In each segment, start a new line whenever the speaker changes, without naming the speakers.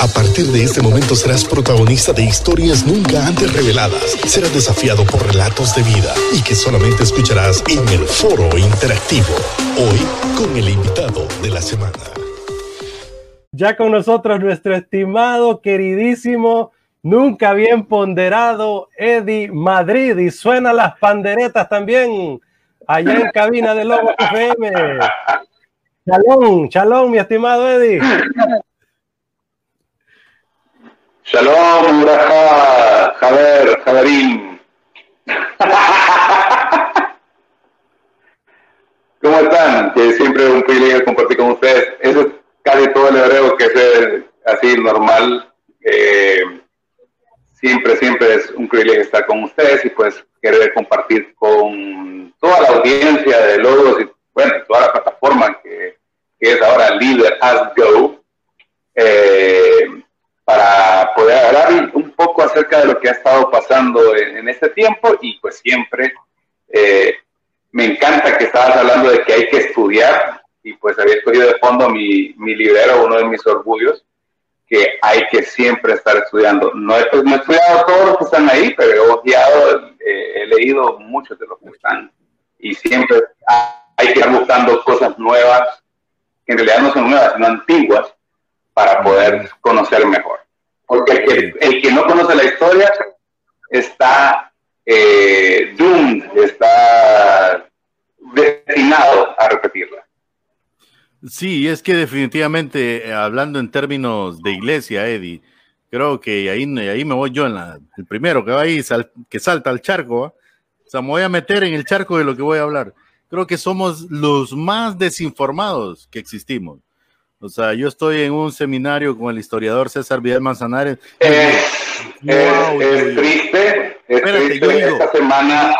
A partir de este momento serás protagonista de historias nunca antes reveladas. Serás desafiado por relatos de vida y que solamente escucharás en el foro interactivo. Hoy con el invitado de la semana.
Ya con nosotros nuestro estimado, queridísimo, nunca bien ponderado Eddie Madrid y suena las panderetas también allá en cabina de Lobo FM. Chalón, chalón, mi estimado Eddie.
Shalom, Uraja, Javer, Javerín. ¿Cómo están? Que siempre es un privilegio compartir con ustedes. Eso es casi todo el hebreo que es así normal. Eh, siempre, siempre es un privilegio estar con ustedes y pues querer compartir con toda la audiencia de Logos y bueno, toda la plataforma que, que es ahora Leader As Go. Eh, para poder hablar un poco acerca de lo que ha estado pasando en, este tiempo. Y pues siempre eh, me encanta que estabas hablando de que hay que estudiar. Y pues había escogido de fondo mi, mi libero, uno de mis orgullos, que hay que siempre estar estudiando. No he, no he estudiado todos los que están ahí, pero he ojeado, eh, he leído muchos de los que están. Y siempre hay que estar buscando cosas nuevas, que en realidad no son nuevas, sino antiguas, para poder conocer mejor. Porque el que, no conoce la historia está eh, doomed, está destinado a repetirla.
Sí, es que definitivamente, eh, hablando en términos de iglesia, Eddie, creo que ahí, ahí me voy yo en la, el primero que va ahí, que salta al charco, o sea, me voy a meter en el charco de lo que voy a hablar. Creo que somos los más desinformados que existimos. O sea, yo estoy en un seminario con el historiador César Vidal Manzanares.
es triste, es triste esta semana.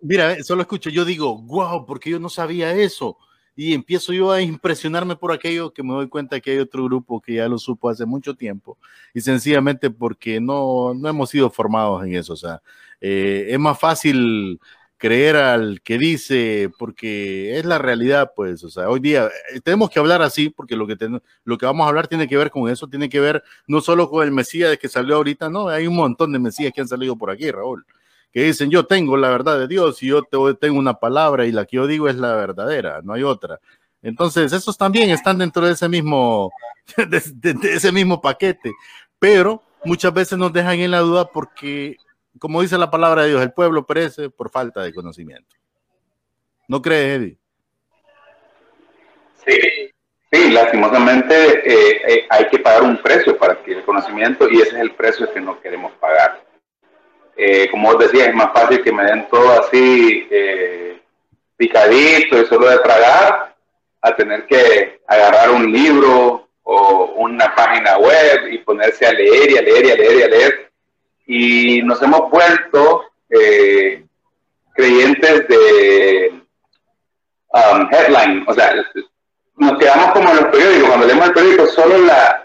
Mira, solo escucho, yo digo, wow, porque yo no sabía eso. Y empiezo yo a impresionarme por aquello que me doy cuenta que hay otro grupo que ya lo supo hace mucho tiempo. Y sencillamente porque no, no hemos sido formados en eso. O sea, eh, es más fácil creer al que dice, porque es la realidad, pues, o sea, hoy día eh, tenemos que hablar así, porque lo que, lo que vamos a hablar tiene que ver con eso, tiene que ver no solo con el Mesías que salió ahorita, no, hay un montón de Mesías que han salido por aquí, Raúl, que dicen, yo tengo la verdad de Dios y yo tengo una palabra y la que yo digo es la verdadera, no hay otra. Entonces, esos también están dentro de ese mismo, de ese mismo paquete, pero muchas veces nos dejan en la duda porque como dice la palabra de Dios, el pueblo perece por falta de conocimiento. ¿No crees, Eddie?
Sí, sí, lastimosamente eh, eh, hay que pagar un precio para adquirir el conocimiento y ese es el precio que no queremos pagar. Eh, como os decía, es más fácil que me den todo así picadito y solo de tragar a tener que agarrar un libro o una página web y ponerse a leer y a leer y a leer y a leer y nos hemos vuelto eh, creyentes de um, headline, o sea, nos quedamos como en los periódicos, cuando leemos el periódico solo la,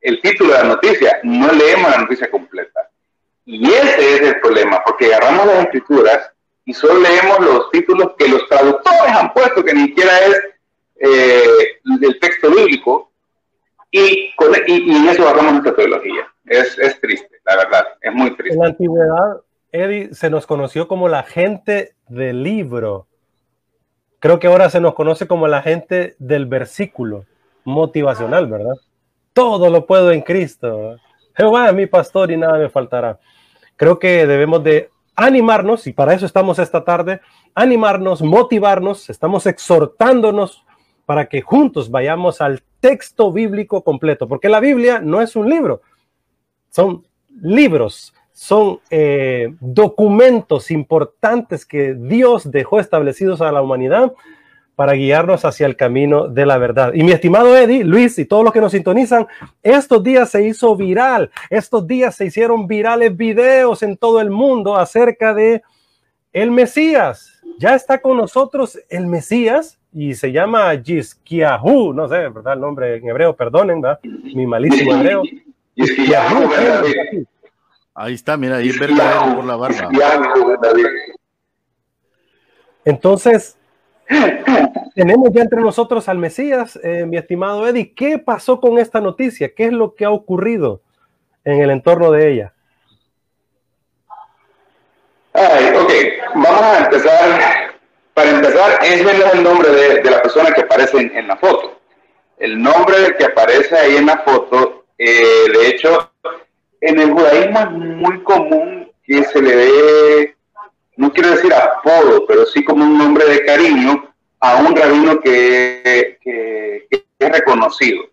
el título de la noticia, no leemos la noticia completa. Y ese es el problema, porque agarramos las escrituras y solo leemos los títulos que los traductores han puesto, que ni siquiera es eh, el texto bíblico, y, y, en eso agarramos nuestra teología. Es, es triste la verdad, es muy triste.
En la antigüedad, Eddie, se nos conoció como la gente del libro. Creo que ahora se nos conoce como la gente del versículo motivacional, ¿verdad? Todo lo puedo en Cristo. Jehová es mi pastor y nada me faltará. Creo que debemos de animarnos, y para eso estamos esta tarde, animarnos, motivarnos, estamos exhortándonos para que juntos vayamos al texto bíblico completo, porque la Biblia no es un libro, son libros, son eh, documentos importantes que Dios dejó establecidos a la humanidad para guiarnos hacia el camino de la verdad. Y mi estimado Eddie, Luis y todos los que nos sintonizan, estos días se hizo viral, estos días se hicieron virales videos en todo el mundo acerca de el Mesías. Ya está con nosotros el Mesías y se llama Yizkiahu, no sé, ¿verdad? El nombre en hebreo, perdonen, ¿verdad? Mi malísimo hebreo.
Ahí está, mira, ahí es verdadero por la barba.
Entonces, Tenemos ya entre nosotros al Mesías, eh, mi estimado Eddie. ¿Qué pasó con esta noticia? ¿Qué es lo que ha ocurrido en el entorno de ella?
Ay, ok, vamos a empezar. Para empezar, no es el nombre de, la persona que aparece en, la foto. El nombre que aparece ahí en la foto, eh, de hecho, en el judaísmo es muy común que se le dé, no quiero decir apodo, pero sí como un nombre de cariño a un rabino que, es reconocido.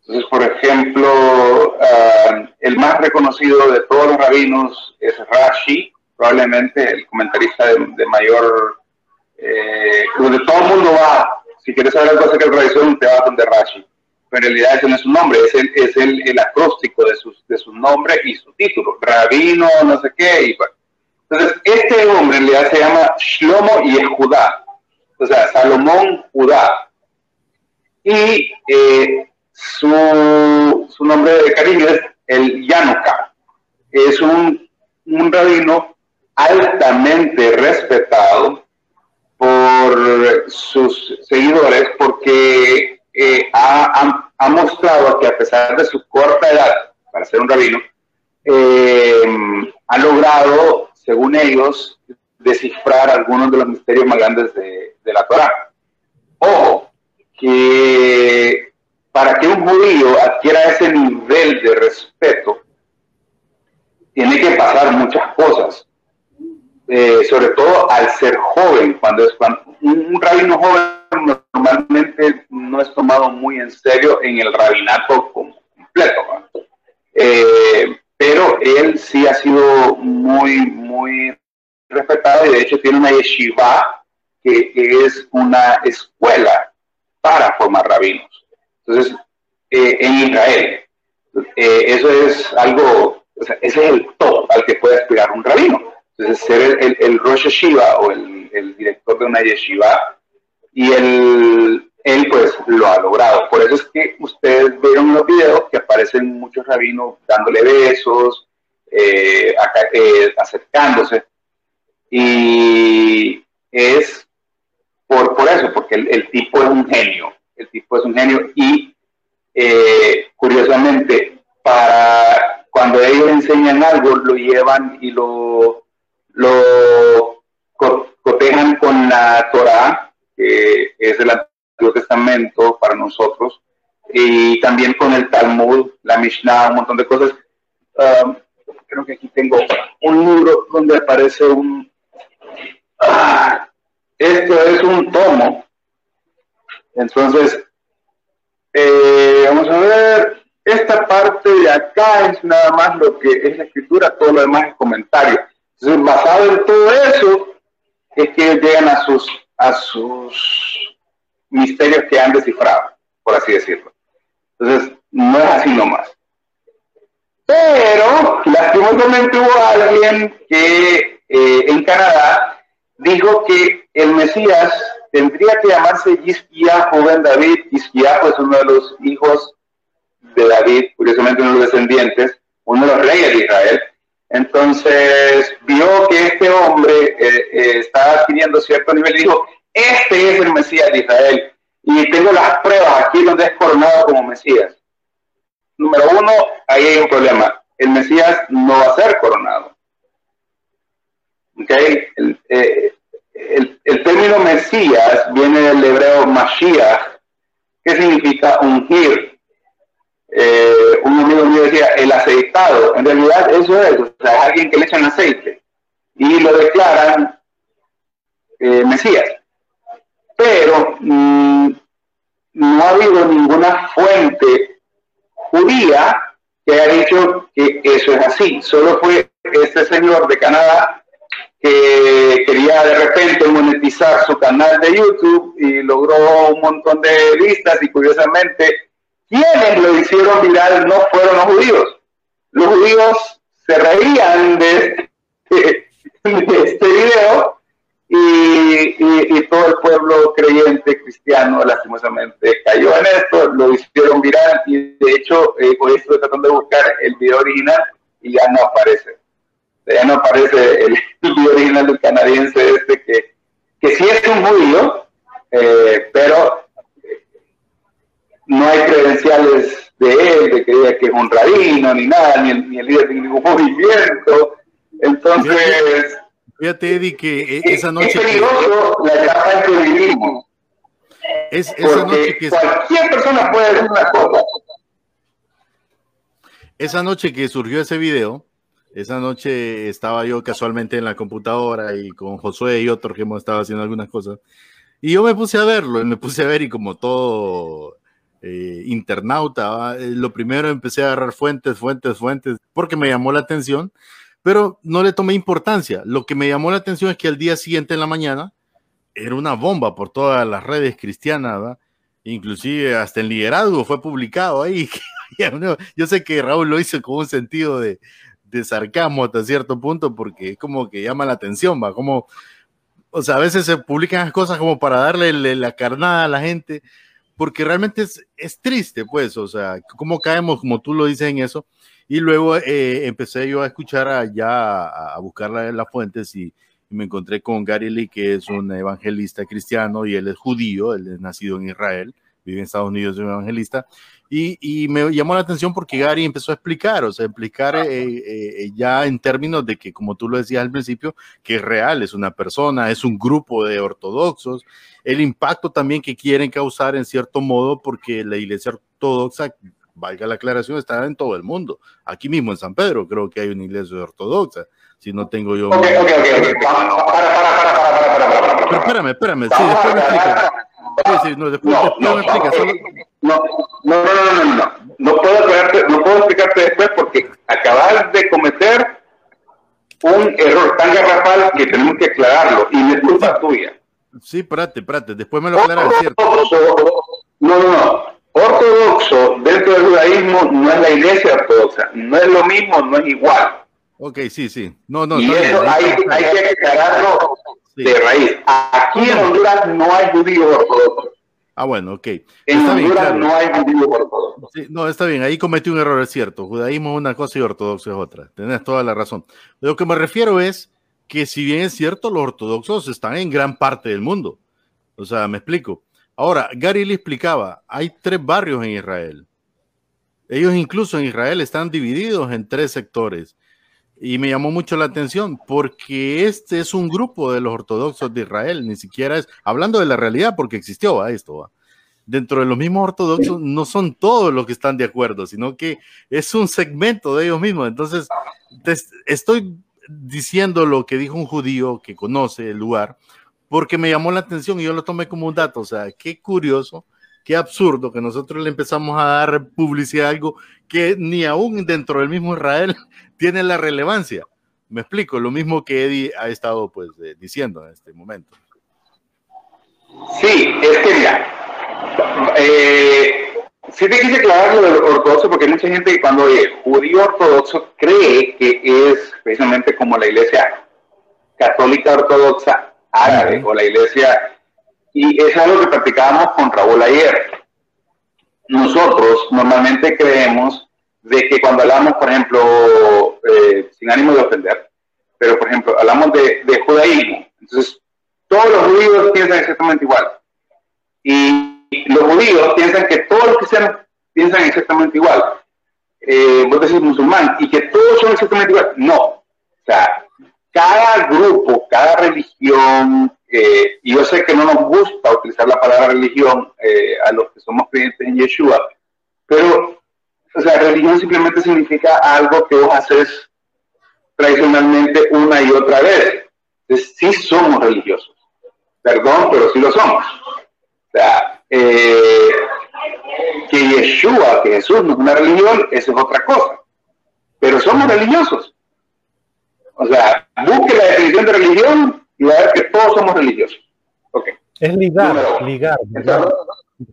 Entonces, por ejemplo, ah, el más reconocido de todos los rabinos es Rashi, probablemente el comentarista de, mayor, eh, donde todo el mundo va, si quieres saber algo acerca de tradición, te vas donde Rashi. Pero en realidad ese no es su nombre, es el, es el, el acróstico de su, de su nombre y su título, rabino, no sé qué. Y, entonces, este hombre en realidad se llama Shlomo y es Judá, o sea, Salomón Judá. Y eh, su, su nombre de cariño es el Yanuka. Es un, un rabino altamente respetado por sus seguidores porque eh, ha, mostrado que a pesar de su corta edad, para ser un rabino, eh, ha logrado, según ellos, descifrar algunos de los misterios más grandes de, la Torah. Ojo, que para que un judío adquiera ese nivel de respeto, tiene que pasar muchas cosas. Eh, sobre todo al ser joven, cuando es un, rabino joven normalmente no es tomado muy en serio en el rabinato completo, eh, pero él sí ha sido muy, muy respetado y de hecho tiene una yeshiva que, es una escuela para formar rabinos. Entonces, eh, en Israel, eso es algo, o sea, ese es el todo al que puede aspirar un rabino entonces, ser el, el, Rosh Yeshiva o el, el, director de una yeshiva, y él, él pues lo ha logrado. Por eso es que ustedes vieron los videos que aparecen muchos rabinos dándole besos, eh, eh, acercándose. Y es por, por eso, porque el, tipo es un genio. El tipo es un genio y eh, curiosamente, para cuando ellos enseñan algo, lo llevan y lo lo cotejan con la Torah, es el Antiguo Testamento para nosotros, y también con el Talmud, la Mishnah, un montón de cosas. Um, creo que aquí tengo un libro donde aparece un... Ah, esto es un tomo. Entonces, eh, vamos a ver, esta parte de acá es nada más lo que es la escritura, todo lo demás es comentario. Entonces, basado en todo eso, es que llegan a sus, a sus misterios que han descifrado, por así decirlo. Entonces, no es así nomás. Pero, lastimosamente hubo alguien que eh, en Canadá dijo que el Mesías tendría que llamarse Yisquiajo ben David. Yisquiajo es uno de los hijos de David, curiosamente uno de los descendientes, uno de los reyes de Israel. Entonces vio que este hombre eh, eh, estaba adquiriendo cierto nivel y dijo, este es el Mesías de Israel. Y tengo las pruebas aquí donde es coronado como Mesías. Número uno, ahí hay un problema. El Mesías no va a ser coronado. ¿Okay? El, eh, el término Mesías viene del hebreo Mashiach, que significa ungir eh, un amigo mío decía, el aceitado, en realidad eso es, o sea, es alguien que le echan aceite y lo declaran eh, Mesías. Pero mm, no ha habido ninguna fuente judía que haya dicho que eso es así. Solo fue este señor de Canadá que quería de repente monetizar su canal de YouTube y logró un montón de vistas y curiosamente quienes lo hicieron viral no fueron los judíos. Los judíos se reían de, este video y, todo el pueblo creyente cristiano lastimosamente cayó en esto, lo hicieron viral y de hecho eh, hoy estoy tratando de buscar el video original y ya no aparece. Ya no aparece el, video original del canadiense este que, que sí es un judío, eh, pero no hay credenciales de él, de que diga que es un rabino, ni nada, ni el, ni el líder de ningún movimiento. Entonces,
Fíjate, Eddie, que e- esa noche.
Es peligroso que, la etapa en que vivimos.
Es, esa noche que.
Cualquier persona puede hacer una cosa.
Esa noche que surgió ese video, esa noche estaba yo casualmente en la computadora y con Josué y otro que hemos estado haciendo algunas cosas. Y yo me puse a verlo, y me puse a ver y como todo eh, internauta, eh, lo primero empecé a agarrar fuentes, fuentes, fuentes, porque me llamó la atención pero no le tomé importancia. Lo que me llamó la atención es que al día siguiente en la mañana era una bomba por todas las redes cristianas, inclusive hasta el liderazgo fue publicado ahí. Yo sé que Raúl lo hizo con un sentido de, de sarcasmo hasta cierto punto porque es como que llama la atención, va, como, o sea, a veces se publican las cosas como para darle la carnada a la gente, porque realmente es, es triste, pues, o sea, cómo caemos, como tú lo dices en eso, y luego eh, empecé yo a escuchar allá, a, buscar las fuentes y, me encontré con Gary Lee, que es un evangelista cristiano y él es judío, él es nacido en Israel, vive en Estados Unidos, es un evangelista. Y, y, me llamó la atención porque Gary empezó a explicar, o sea, explicar eh, eh, ya en términos de que, como tú lo decías al principio, que es real, es una persona, es un grupo de ortodoxos, el impacto también que quieren causar en cierto modo porque la iglesia ortodoxa valga la aclaración, está en todo el mundo. Aquí mismo en San Pedro creo que hay una iglesia ortodoxa. Si no tengo yo...
Ok, ok, ok. Para, para, para, para, para, para,
Pero espérame, espérame. Sí, después me explicas. Sí, sí, no, después,
no, no,
me explicas.
No, no, no, no, no. No puedo, explicarte, no puedo explicarte después porque acabas de cometer un error tan garrafal que tenemos que aclararlo y no es culpa tuya.
Sí, espérate, espérate. Después me lo aclaras, ¿cierto?
No, no, no ortodoxo dentro del judaísmo no es la iglesia ortodoxa, no es lo mismo, no es igual.
Ok, sí, sí. No, no,
y eso hay, hay, que aclararlo sí. de raíz. Aquí en Honduras no hay judíos ortodoxos.
Ah, bueno, ok.
En está Honduras bien, claro. no hay judíos ortodoxos.
Sí, no, está bien, ahí cometí un error, es cierto. Judaísmo es una cosa y ortodoxo es otra. Tenés toda la razón. Lo que me refiero es que si bien es cierto, los ortodoxos están en gran parte del mundo. O sea, me explico Ahora, Gary le explicaba, hay tres barrios en Israel. Ellos incluso en Israel están divididos en tres sectores. Y me llamó mucho la atención porque este es un grupo de los ortodoxos de Israel, ni siquiera es, hablando de la realidad, porque existió ¿va? esto, ¿va? dentro de los mismos ortodoxos no son todos los que están de acuerdo, sino que es un segmento de ellos mismos. Entonces, estoy diciendo lo que dijo un judío que conoce el lugar, porque me llamó la atención y yo lo tomé como un dato. O sea, qué curioso, qué absurdo que nosotros le empezamos a dar publicidad a algo que ni aún dentro del mismo Israel tiene la relevancia. Me explico, lo mismo que Eddie ha estado pues eh, diciendo en este momento.
Sí, es que mira, eh, sí te quise aclarar lo del ortodoxo porque hay mucha gente que cuando oye judío ortodoxo cree que es precisamente como la iglesia católica ortodoxa árabe o la iglesia, y es algo que practicábamos con Raúl ayer. Nosotros normalmente creemos de que cuando hablamos, por ejemplo, eh, sin ánimo de ofender, pero por ejemplo, hablamos de, de, judaísmo, entonces todos los judíos piensan exactamente igual. Y los judíos piensan que todos los cristianos piensan exactamente igual. Eh, vos decís musulmán, y que todos son exactamente igual. No. O sea, cada grupo, cada religión, y yo sé que no nos gusta utilizar la palabra religión eh, a los que somos creyentes en Yeshua, pero, o sea, religión simplemente significa algo que vos haces tradicionalmente una y otra vez. Entonces, sí somos religiosos. Perdón, pero sí lo somos. O sea, eh, que Yeshua, que Jesús no es una religión, eso es otra cosa. Pero somos religiosos. O sea, busque la definición de religión y va a ver que todos somos religiosos. Okay.
Es ligar, ligar, ligar,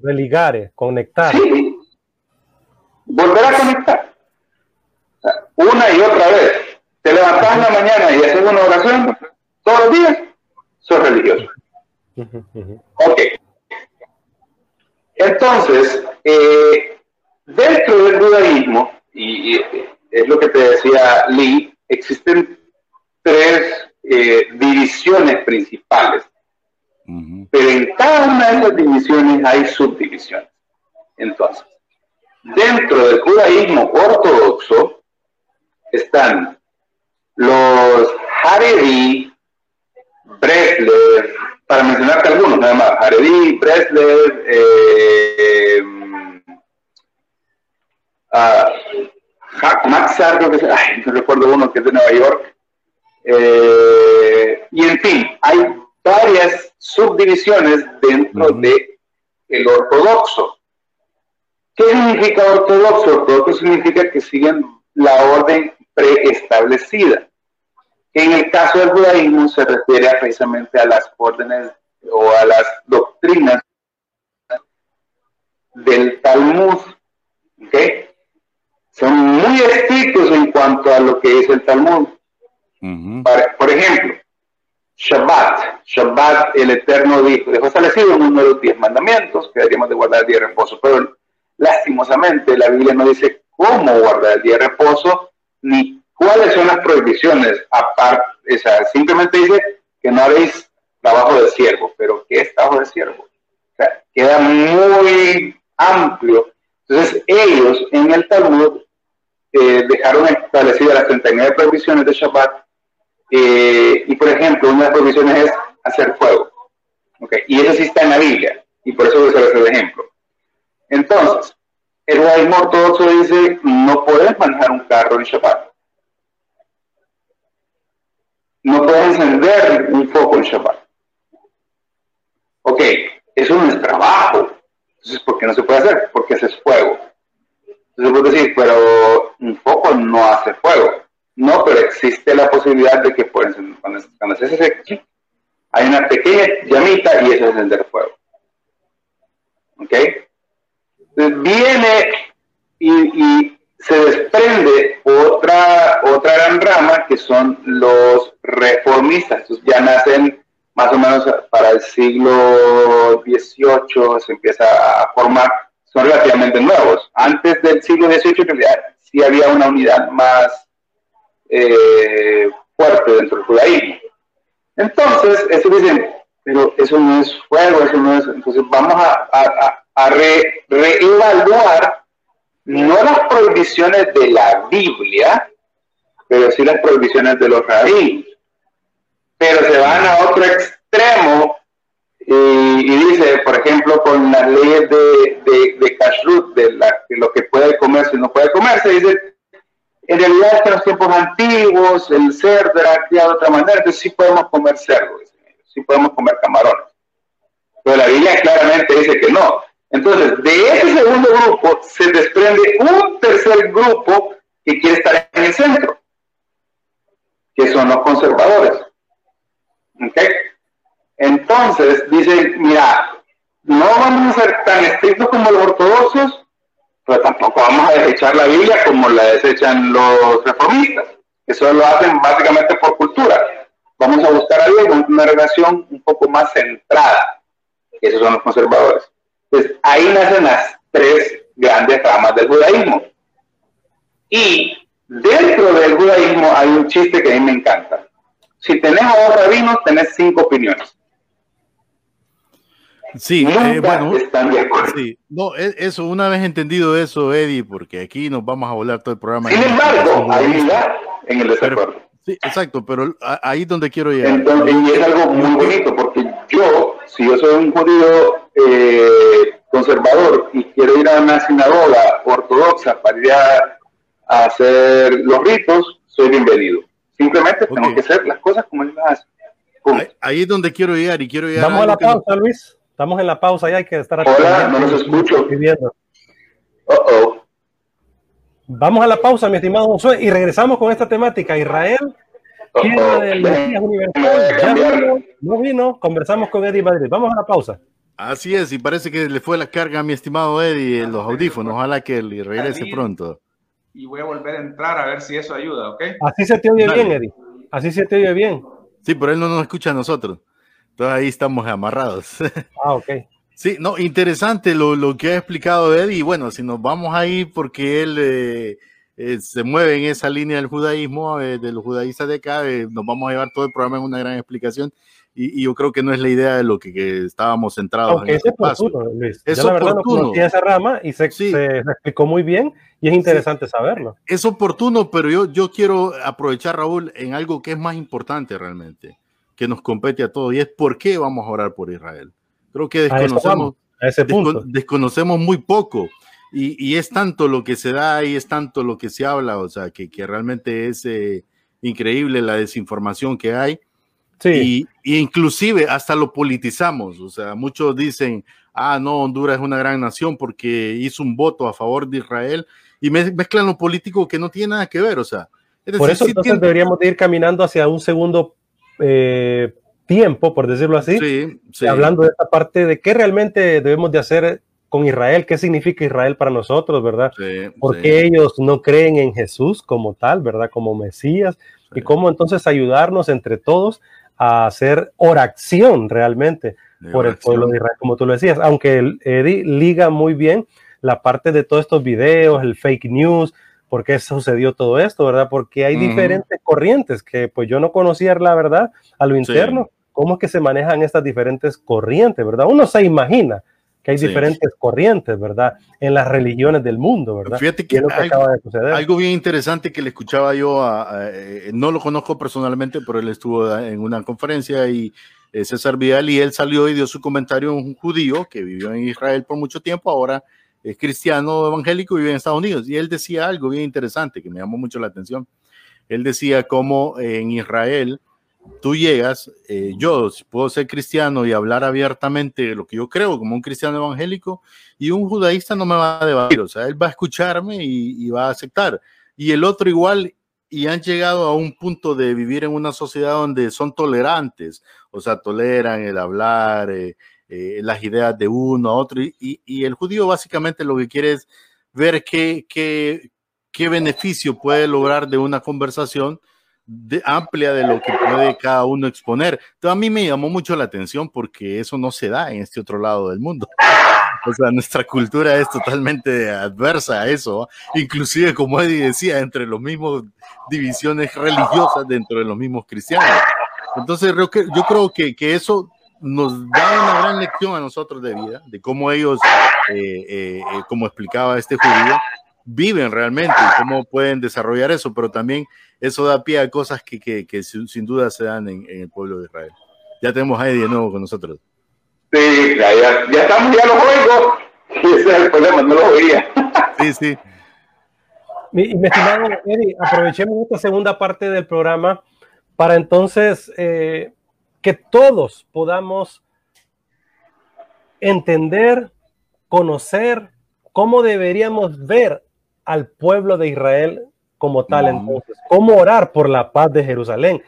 religar, eh, conectar.
Sí, volver a conectar. Una y otra vez. Te levantas en la mañana y haces una oración todos los días, sos religioso. Ok. Entonces, eh, dentro del judaísmo, y, y es lo que te decía Lee, existen tres eh, divisiones principales. Pero en cada una de esas divisiones hay subdivisiones. Entonces, dentro del judaísmo ortodoxo están los Haredi, Breslev, para mencionarte algunos, nada más, Haredi, Breslev, eh, uh, Maxar, creo que ay, no recuerdo uno que es de Nueva York, eh, y en fin, hay varias subdivisiones dentro de el ortodoxo. ¿Qué significa ortodoxo? Ortodoxo significa que siguen la orden preestablecida. En el caso del judaísmo se refiere precisamente a las órdenes o a las doctrinas del Talmud. ¿okay? Son muy estrictos en cuanto a lo que es el Talmud. Por ejemplo, Shabbat. Shabbat, el Eterno dijo, dejó establecido en uno de los diez mandamientos que deberíamos de guardar el día de reposo, pero lastimosamente la Biblia no dice cómo guardar el día de reposo, ni cuáles son las prohibiciones, aparte, simplemente dice que no haréis trabajo de siervo, pero ¿qué es trabajo de siervo? Queda muy amplio. Entonces ellos en el Talmud eh, dejaron establecidas las 39 prohibiciones de Shabbat eh, y por ejemplo, una de las provisiones es hacer fuego. Okay. Y eso sí está en la Biblia. Y por eso voy a hacer el ejemplo. Entonces, el judaísmo ortodoxo dice, no puedes manejar un carro en Shabbat. No puedes encender un foco en Shabbat. Ok, eso no es trabajo. Entonces, ¿por qué no se puede hacer? Porque ese es fuego. Entonces, puedo decir, pero un foco no hace fuego. No, pero existe la posibilidad de que cuando, cuando se hace hay una pequeña llamita y eso es encender fuego. ¿Ok? Entonces viene y, se desprende otra, otra gran rama que son los reformistas. Entonces ya nacen más o menos para el siglo XVIII, se empieza a formar, son relativamente nuevos. Antes del siglo XVIII en realidad sí había una unidad más eh, fuerte dentro del judaísmo. Entonces, eso dicen, pero eso no es fuego, eso no es. Entonces, vamos a, a, reevaluar no las prohibiciones de la Biblia, pero sí las prohibiciones de los rabinos. Pero se van a otro extremo y, dice, por ejemplo, con las leyes de, de, de kashrut, de, la, de lo que puede comerse y no puede comerse, dice, en realidad, en los tiempos antiguos, el cerdo era criado de otra manera, entonces sí podemos comer cerdo, sí podemos comer camarones. Pero la Biblia claramente dice que no. Entonces, de ese segundo grupo se desprende un tercer grupo que quiere estar en el centro, que son los conservadores. ¿Ok? Entonces, dicen, mira, no vamos a ser tan estrictos como los ortodoxos, pero tampoco vamos a desechar la Biblia como la desechan los reformistas, que solo lo hacen básicamente por cultura. Vamos a buscar a Dios una relación un poco más centrada. Esos son los conservadores. Pues ahí nacen las tres grandes ramas del judaísmo. Y dentro del judaísmo hay un chiste que a mí me encanta. Si tenés a dos rabinos, tenés cinco opiniones.
Sí, eh, bueno, sí, no, e, eso, una vez entendido eso, Eddie, porque aquí nos vamos a volar todo el programa.
Sin embargo, ahí en el desacuerdo.
sí, exacto, pero ahí es donde quiero llegar.
Entonces, y es algo muy bonito, porque yo, si yo soy un judío eh, conservador y quiero ir a una sinagoga ortodoxa para ir a, hacer los ritos, soy bienvenido. Simplemente tengo que hacer las cosas como él las
hace. Ahí, es donde quiero llegar y quiero llegar.
Vamos a, la pausa, Luis. Estamos en la pausa y hay que estar
Hola, no los escucho.
Uh -oh. Vamos a la pausa, mi estimado Josué, y regresamos con esta temática. Israel, uh -oh. del Mesías Universal, ya vino, no vino, conversamos con Eddie Madrid. Vamos a la pausa.
Así es, y parece que le fue la carga a mi estimado Eddie en los audífonos. Ojalá que él regrese pronto.
Y voy a volver a entrar a ver si eso ayuda, ¿ok?
Así se te oye Dale. bien, Eddie. Así se te oye bien.
Sí, pero él no nos escucha a nosotros. Entonces ahí estamos amarrados.
Ah, ok.
Sí, no, interesante lo, lo que ha explicado Eddie. Y bueno, si nos vamos ahí porque él, eh, eh, se mueve en esa línea del judaísmo, eh, de los judaístas de acá, eh, nos vamos a llevar todo el programa en una gran explicación y, y yo creo que no es la idea de lo que, que estábamos centrados
Aunque
en
es
este paso.
oportuno, Luis.
Es
Yo la verdad no
oportuno.
conocía esa rama y se,
Sí.
se- explicó muy bien y es interesante saberlo.
Es oportuno, pero yo, yo quiero aprovechar, Raúl, en algo que es más importante realmente, que nos compete a todos, y es por qué vamos a orar por Israel. Creo que desconocemos,
a ese punto.
descon- desconocemos muy poco. Y, y es tanto lo que se da y es tanto lo que se habla, o sea, que, que realmente es eh, increíble la desinformación que hay.
Sí,
Y, y inclusive hasta lo politizamos. O sea, muchos dicen, ah, no, Honduras es una gran nación porque hizo un voto a favor de Israel y mez- mezclan lo político que no tiene nada que ver. O sea, es
por
decir,
eso
sí
entonces
tiene-
deberíamos de ir caminando hacia un segundo eh, tiempo, por decirlo así,
sí, sí.
hablando de esta parte de qué realmente debemos de hacer con Israel, qué significa Israel para nosotros, ¿verdad?
Sí,
¿Por
sí,
qué ellos no creen en Jesús como tal, ¿verdad? Como Mesías, y cómo entonces ayudarnos entre todos a hacer oración realmente
de
por el pueblo de Israel, como tú lo decías, aunque Eddie liga muy bien la parte de todos estos videos, el fake news, por qué sucedió todo esto, ¿verdad? Porque hay diferentes corrientes que pues yo no conocía la verdad a lo
Sí.
interno, cómo es que se manejan estas diferentes corrientes, ¿verdad? Uno se imagina que hay
Sí.
diferentes corrientes, ¿verdad? En las religiones del mundo, ¿verdad?
Fíjate que
que
algo,
acaba de suceder.
algo bien interesante que le escuchaba yo, a, a- eh, no lo conozco personalmente, pero él estuvo en una conferencia y eh, César Vidal y él salió y dio su comentario, un judío que vivió en Israel por mucho tiempo, ahora es cristiano evangélico y vive en Estados Unidos. Y él decía algo bien interesante que me llamó mucho la atención. Él decía cómo en Israel tú llegas, eh, yo puedo ser cristiano y hablar abiertamente lo que yo creo como un cristiano evangélico, y un judaísta no me va a debatir, o sea, él va a escucharme y, y va a aceptar. Y el otro igual, y han llegado a un punto de vivir en una sociedad donde son tolerantes, o sea, toleran el hablar, eh, eh, las ideas de uno a otro, y, y- y el judío básicamente lo que quiere es ver qué, qué, qué beneficio puede lograr de una conversación de- amplia de lo que puede cada uno exponer. Entonces, a mí me llamó mucho la atención porque eso no se da en este otro lado del mundo. O sea, nuestra cultura es totalmente adversa a eso. Inclusive, como Eddie decía, entre los mismos divisiones religiosas dentro de los mismos cristianos. Entonces, yo creo que, que eso nos da una gran lección a nosotros de vida, de cómo ellos, eh, eh, eh, como explicaba este judío, viven realmente y cómo pueden desarrollar eso, pero también eso da pie a cosas que, que, que sin, duda se dan en, en el pueblo de Israel. Ya tenemos a Eddie de nuevo con nosotros.
Sí, ya, ya, ya estamos, ya los oigo. Y ese es el problema, no los oía.
Sí, sí.
Mi, y mi estimado Eddie, aprovechemos esta segunda parte del programa para entonces eh, que todos podamos entender, conocer cómo deberíamos ver al pueblo de Israel como tal,
Ujú.
entonces, cómo orar por la paz de Jerusalén.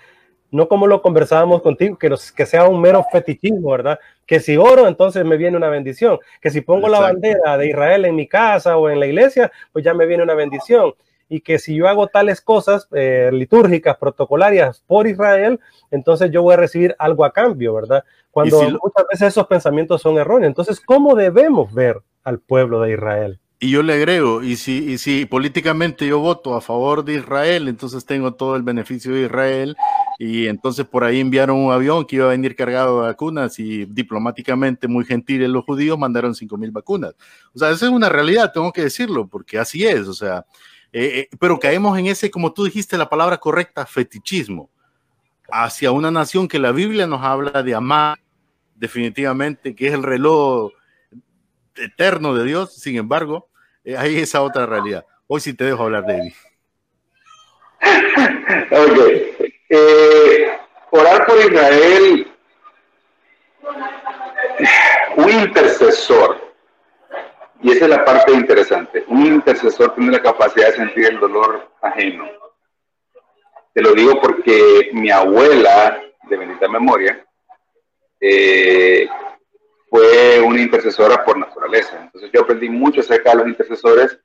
No como lo conversábamos contigo, que, que sea un mero fetichismo, ¿verdad? Que si oro, entonces me viene una bendición. Que si pongo la bandera de Israel en mi casa o en la iglesia, pues ya me viene una bendición. Y que si yo hago tales cosas eh, litúrgicas, protocolarias por Israel, entonces yo voy a recibir algo a cambio, ¿verdad? Cuando
si
muchas veces esos pensamientos son erróneos. Entonces, ¿cómo debemos ver al pueblo de Israel?
Y yo le agrego, y si, y si políticamente yo voto a favor de Israel, entonces tengo todo el beneficio de Israel, y entonces por ahí enviaron un avión que iba a venir cargado de vacunas, y diplomáticamente muy gentiles los judíos mandaron 5 mil vacunas. O sea, esa es una realidad, tengo que decirlo, porque así es, o sea, eh, eh, pero caemos en ese, como tú dijiste la palabra correcta, fetichismo, hacia una nación que la Biblia nos habla de amar definitivamente, que es el reloj eterno de Dios, sin embargo, eh, hay esa otra realidad. Hoy sí te dejo hablar, David.
Ok. Eh, orar por Israel, un intercesor, y esa es la parte interesante, un intercesor tiene la capacidad de sentir el dolor ajeno. Te lo digo porque mi abuela, de bendita memoria, eh, fue una intercesora por naturaleza. Entonces yo aprendí mucho acerca de los intercesores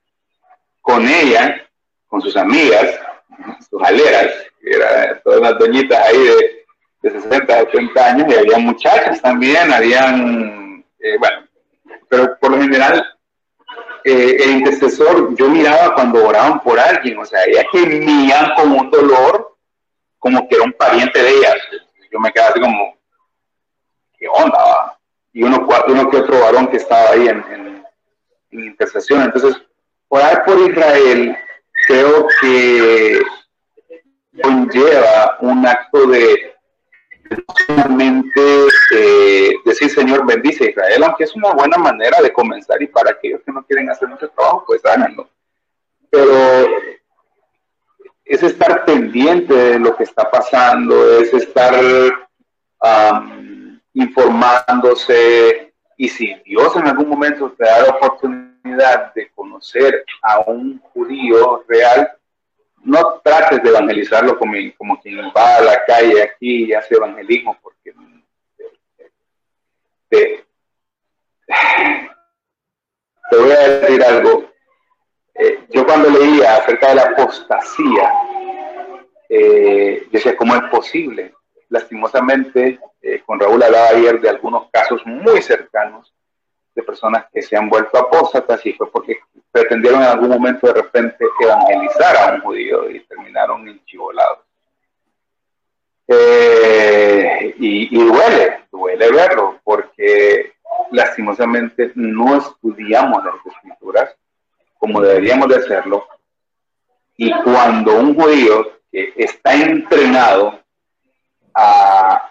con ella, con sus amigas, sus aleras, que eran todas las doñitas ahí de, de 60, 80 años, y había muchachas también, habían, eh, bueno, pero por lo general eh, el intercesor, yo miraba cuando oraban por alguien, o sea, ellas gemían con un dolor como que era un pariente de ellas. Yo me quedaba así como, ¿qué onda? Y uno, uno que otro varón que estaba ahí en intercesión. Entonces, orar por Israel creo que conlleva un acto de solamente eh, decir Señor bendice a Israel, aunque es una buena manera de comenzar y para aquellos que no quieren hacer mucho trabajo, pues háganlo. Pero es estar pendiente de lo que está pasando, es estar informándose y si Dios en algún momento te da la oportunidad de conocer a un judío real, no trates de evangelizarlo como, como quien va a la calle aquí y hace evangelismo, porque te, voy a decir algo. Eh, yo cuando leía acerca de la apostasía, eh, decía, ¿cómo es posible? Lastimosamente, eh, con Raúl hablaba ayer de algunos casos muy cercanos de personas que se han vuelto apóstatas y fue porque pretendieron en algún momento de repente evangelizar a un judío y terminaron enchivolados. Eh, y, duele, duele verlo, porque lastimosamente no estudiamos las escrituras como deberíamos de hacerlo. Y cuando un judío que está entrenado a,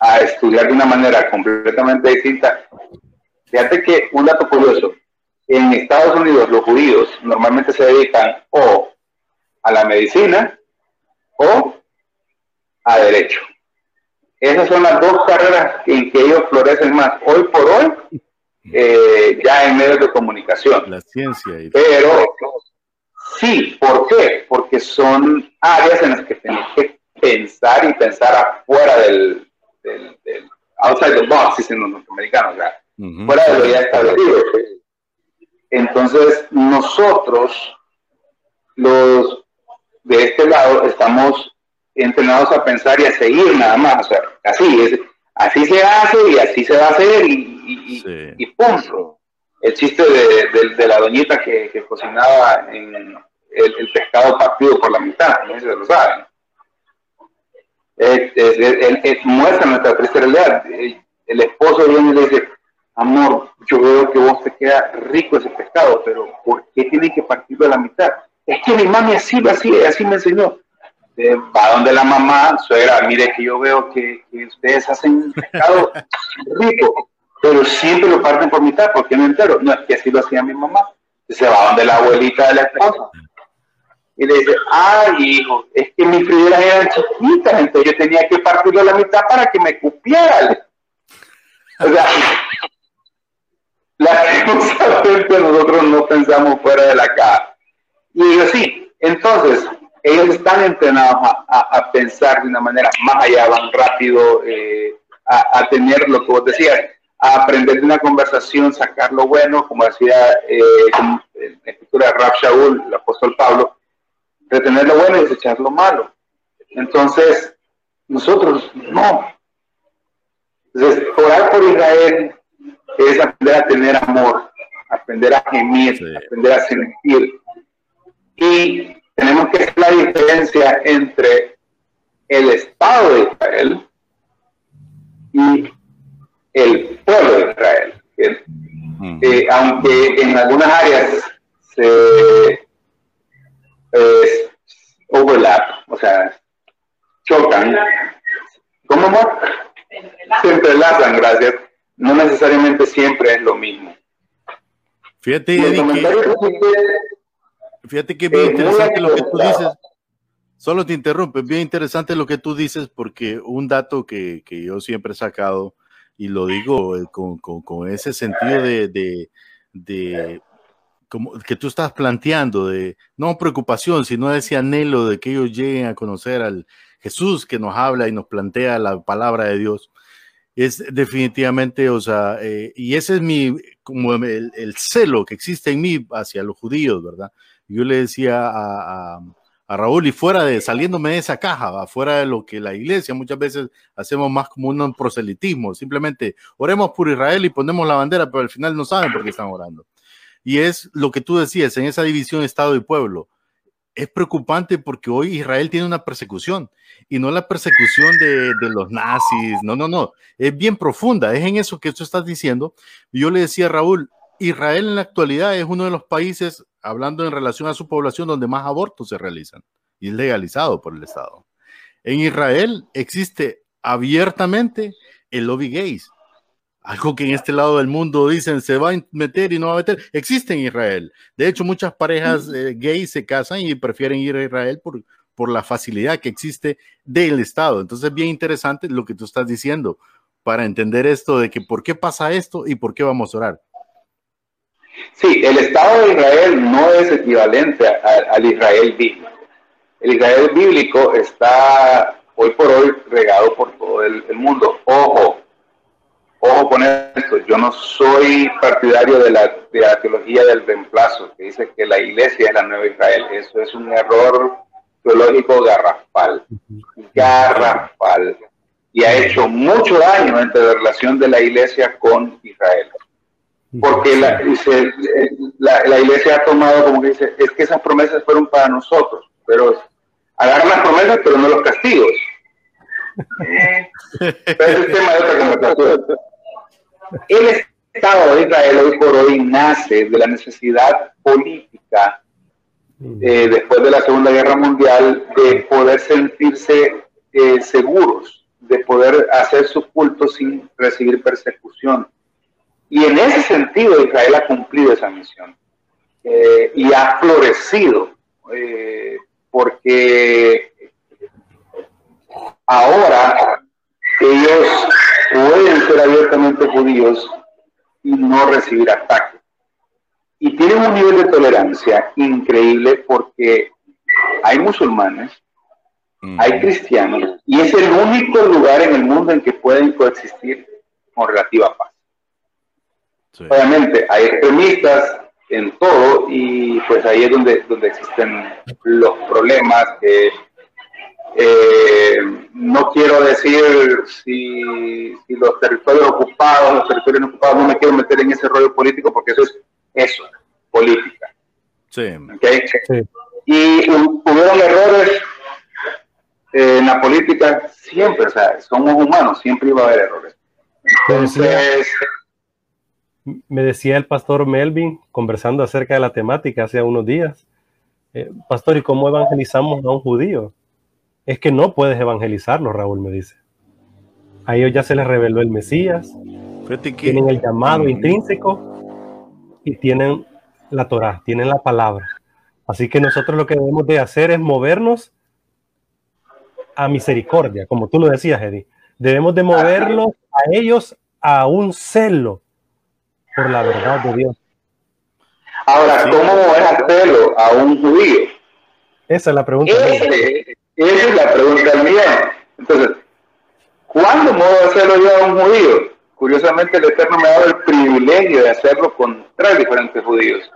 a estudiar de una manera completamente distinta, fíjate que un dato curioso, en Estados Unidos los judíos normalmente se dedican o a la medicina o a derecho. Esas son las dos carreras en que ellos florecen más hoy por hoy, eh, ya en medios de comunicación.
La ciencia.
Pero sí, ¿por qué? Porque son áreas en las que tenés que pensar y pensar afuera del, del, outside the box, dicen los norteamericanos, fuera de lo ya establecido. Entonces, nosotros, los de este lado, estamos entrenados a pensar y a seguir nada más. O sea, así, es, así se hace y así se va a hacer y, y, punto. El chiste de, la doñita que, cocinaba en el, pescado partido por la mitad, no sé si lo saben. muestra nuestra triste realidad. El esposo viene y le dice, amor, yo veo que vos te queda rico ese pescado, pero ¿por qué tiene que partirlo a la mitad? Es que mi mami así, así, así me enseñó. Eh, va donde la mamá, suegra, mire que yo veo que, ustedes hacen pescado rico, pero siempre lo parten por mitad, porque no entero. No, es que así lo hacía mi mamá. Se va donde la abuelita de la esposa. Y le dice, ay hijo, es que mis frideras eran chiquitas, entonces yo tenía que partirlo a la mitad para que me cupiera. O sea, lastimosamente nosotros no pensamos fuera de la caja. Y ellos sí, entonces, ellos están entrenados a, pensar de una manera más allá, van rápido eh, a, tener lo que vos decías, a aprender de una conversación, sacar lo bueno, como decía eh, en la escritura de Rab Shaul, el apóstol Pablo, retener lo bueno y desechar lo malo. Entonces, nosotros no. Entonces, orar por Israel es aprender a tener amor, aprender a gemir, aprender a sentir. Y tenemos que hacer la diferencia entre el Estado de Israel y el pueblo de Israel. Eh, aunque en algunas áreas se overlap, o sea, chocan, ¿cómo Se entrelazan, gracias no necesariamente siempre es lo mismo.
Fíjate, Eddie, que, fíjate que bien interesante lo que tú dices. Solo te interrumpe, bien interesante lo que tú dices porque un dato que, que yo siempre he sacado y lo digo eh, con, con, con ese sentido de, de, de, como que tú estás planteando, de no preocupación, sino ese anhelo de que ellos lleguen a conocer al Jesús que nos habla y nos plantea la palabra de Dios es definitivamente, o sea, eh, y ese es mi, como el, celo que existe en mí hacia los judíos, ¿verdad? Yo le decía a, a, Raúl, y fuera de, saliéndome de esa caja, fuera de lo que la iglesia muchas veces hacemos más como un proselitismo, simplemente oremos por Israel y ponemos la bandera, pero al final no saben por qué están orando. y es lo que tú decías, en esa división Estado y pueblo. Es preocupante porque hoy Israel tiene una persecución y no la persecución de, los nazis, no, no, no, es bien profunda, es en eso que tú estás diciendo. Yo le decía a Raúl, Israel en la actualidad es uno de los países, hablando en relación a su población, donde más abortos se realizan y es legalizado por el Estado. En Israel existe abiertamente el lobby gays, algo que en este lado del mundo dicen se va a meter y no va a meter, existe en Israel. De hecho, muchas parejas eh, gays se casan y prefieren ir a Israel por, por la facilidad que existe del Estado. Entonces, bien interesante lo que tú estás diciendo para entender esto de que por qué pasa esto y por qué vamos a orar.
Sí, el Estado de Israel no es equivalente al Israel bíblico. El Israel bíblico está hoy por hoy regado por todo el, el mundo. Ojo, ojo con esto, yo no soy partidario de la, de la teología del reemplazo, que dice que la iglesia es la nueva Israel. Eso es un error teológico garrafal, garrafal, y ha hecho mucho daño entre la relación de la iglesia con Israel. Porque la, la iglesia ha tomado como que dice, es que esas promesas fueron para nosotros, pero agarran las promesas, pero no los castigos. Pero es el tema de otra conversación. El Estado de Israel hoy por hoy nace de la necesidad política eh, después de la Segunda Guerra Mundial de poder sentirse eh, seguros, de poder hacer su culto sin recibir persecución. Y en ese sentido Israel ha cumplido esa misión eh, y ha florecido, porque ahora ellos pueden ser abiertamente judíos y no recibir ataques. Y tienen un nivel de tolerancia increíble porque hay musulmanes, hay cristianos, y es el único lugar en el mundo en que pueden coexistir con relativa paz. Obviamente, hay extremistas en todo y pues ahí es donde, donde existen los problemas que eh, no quiero decir si, los territorios ocupados, los territorios no ocupados, no me quiero meter en ese rollo político porque eso es eso, política.
Sí.
Y hubieron errores en la política siempre, o sea, somos humanos, siempre iba a haber errores. Entonces,
me decía el pastor Melvin, conversando acerca de la temática hace unos días, eh, pastor, ¿y cómo evangelizamos a un judío? Es que no puedes evangelizarlo, Raúl me dice. A ellos ya se les reveló el Mesías, tienen el llamado intrínseco y tienen la Torah, tienen la palabra. Así que nosotros lo que debemos de hacer es movernos a misericordia, como tú lo decías, Eddie. Debemos de moverlos a ellos a un celo por la verdad de Dios.
Ahora, ¿cómo mover a celo a un judío?
Esa es la pregunta.
Esa es la pregunta mía. Entonces, ¿cuándo a hacerlo yo a un judío? Curiosamente, el Eterno me ha dado el privilegio de hacerlo con tres diferentes judíos.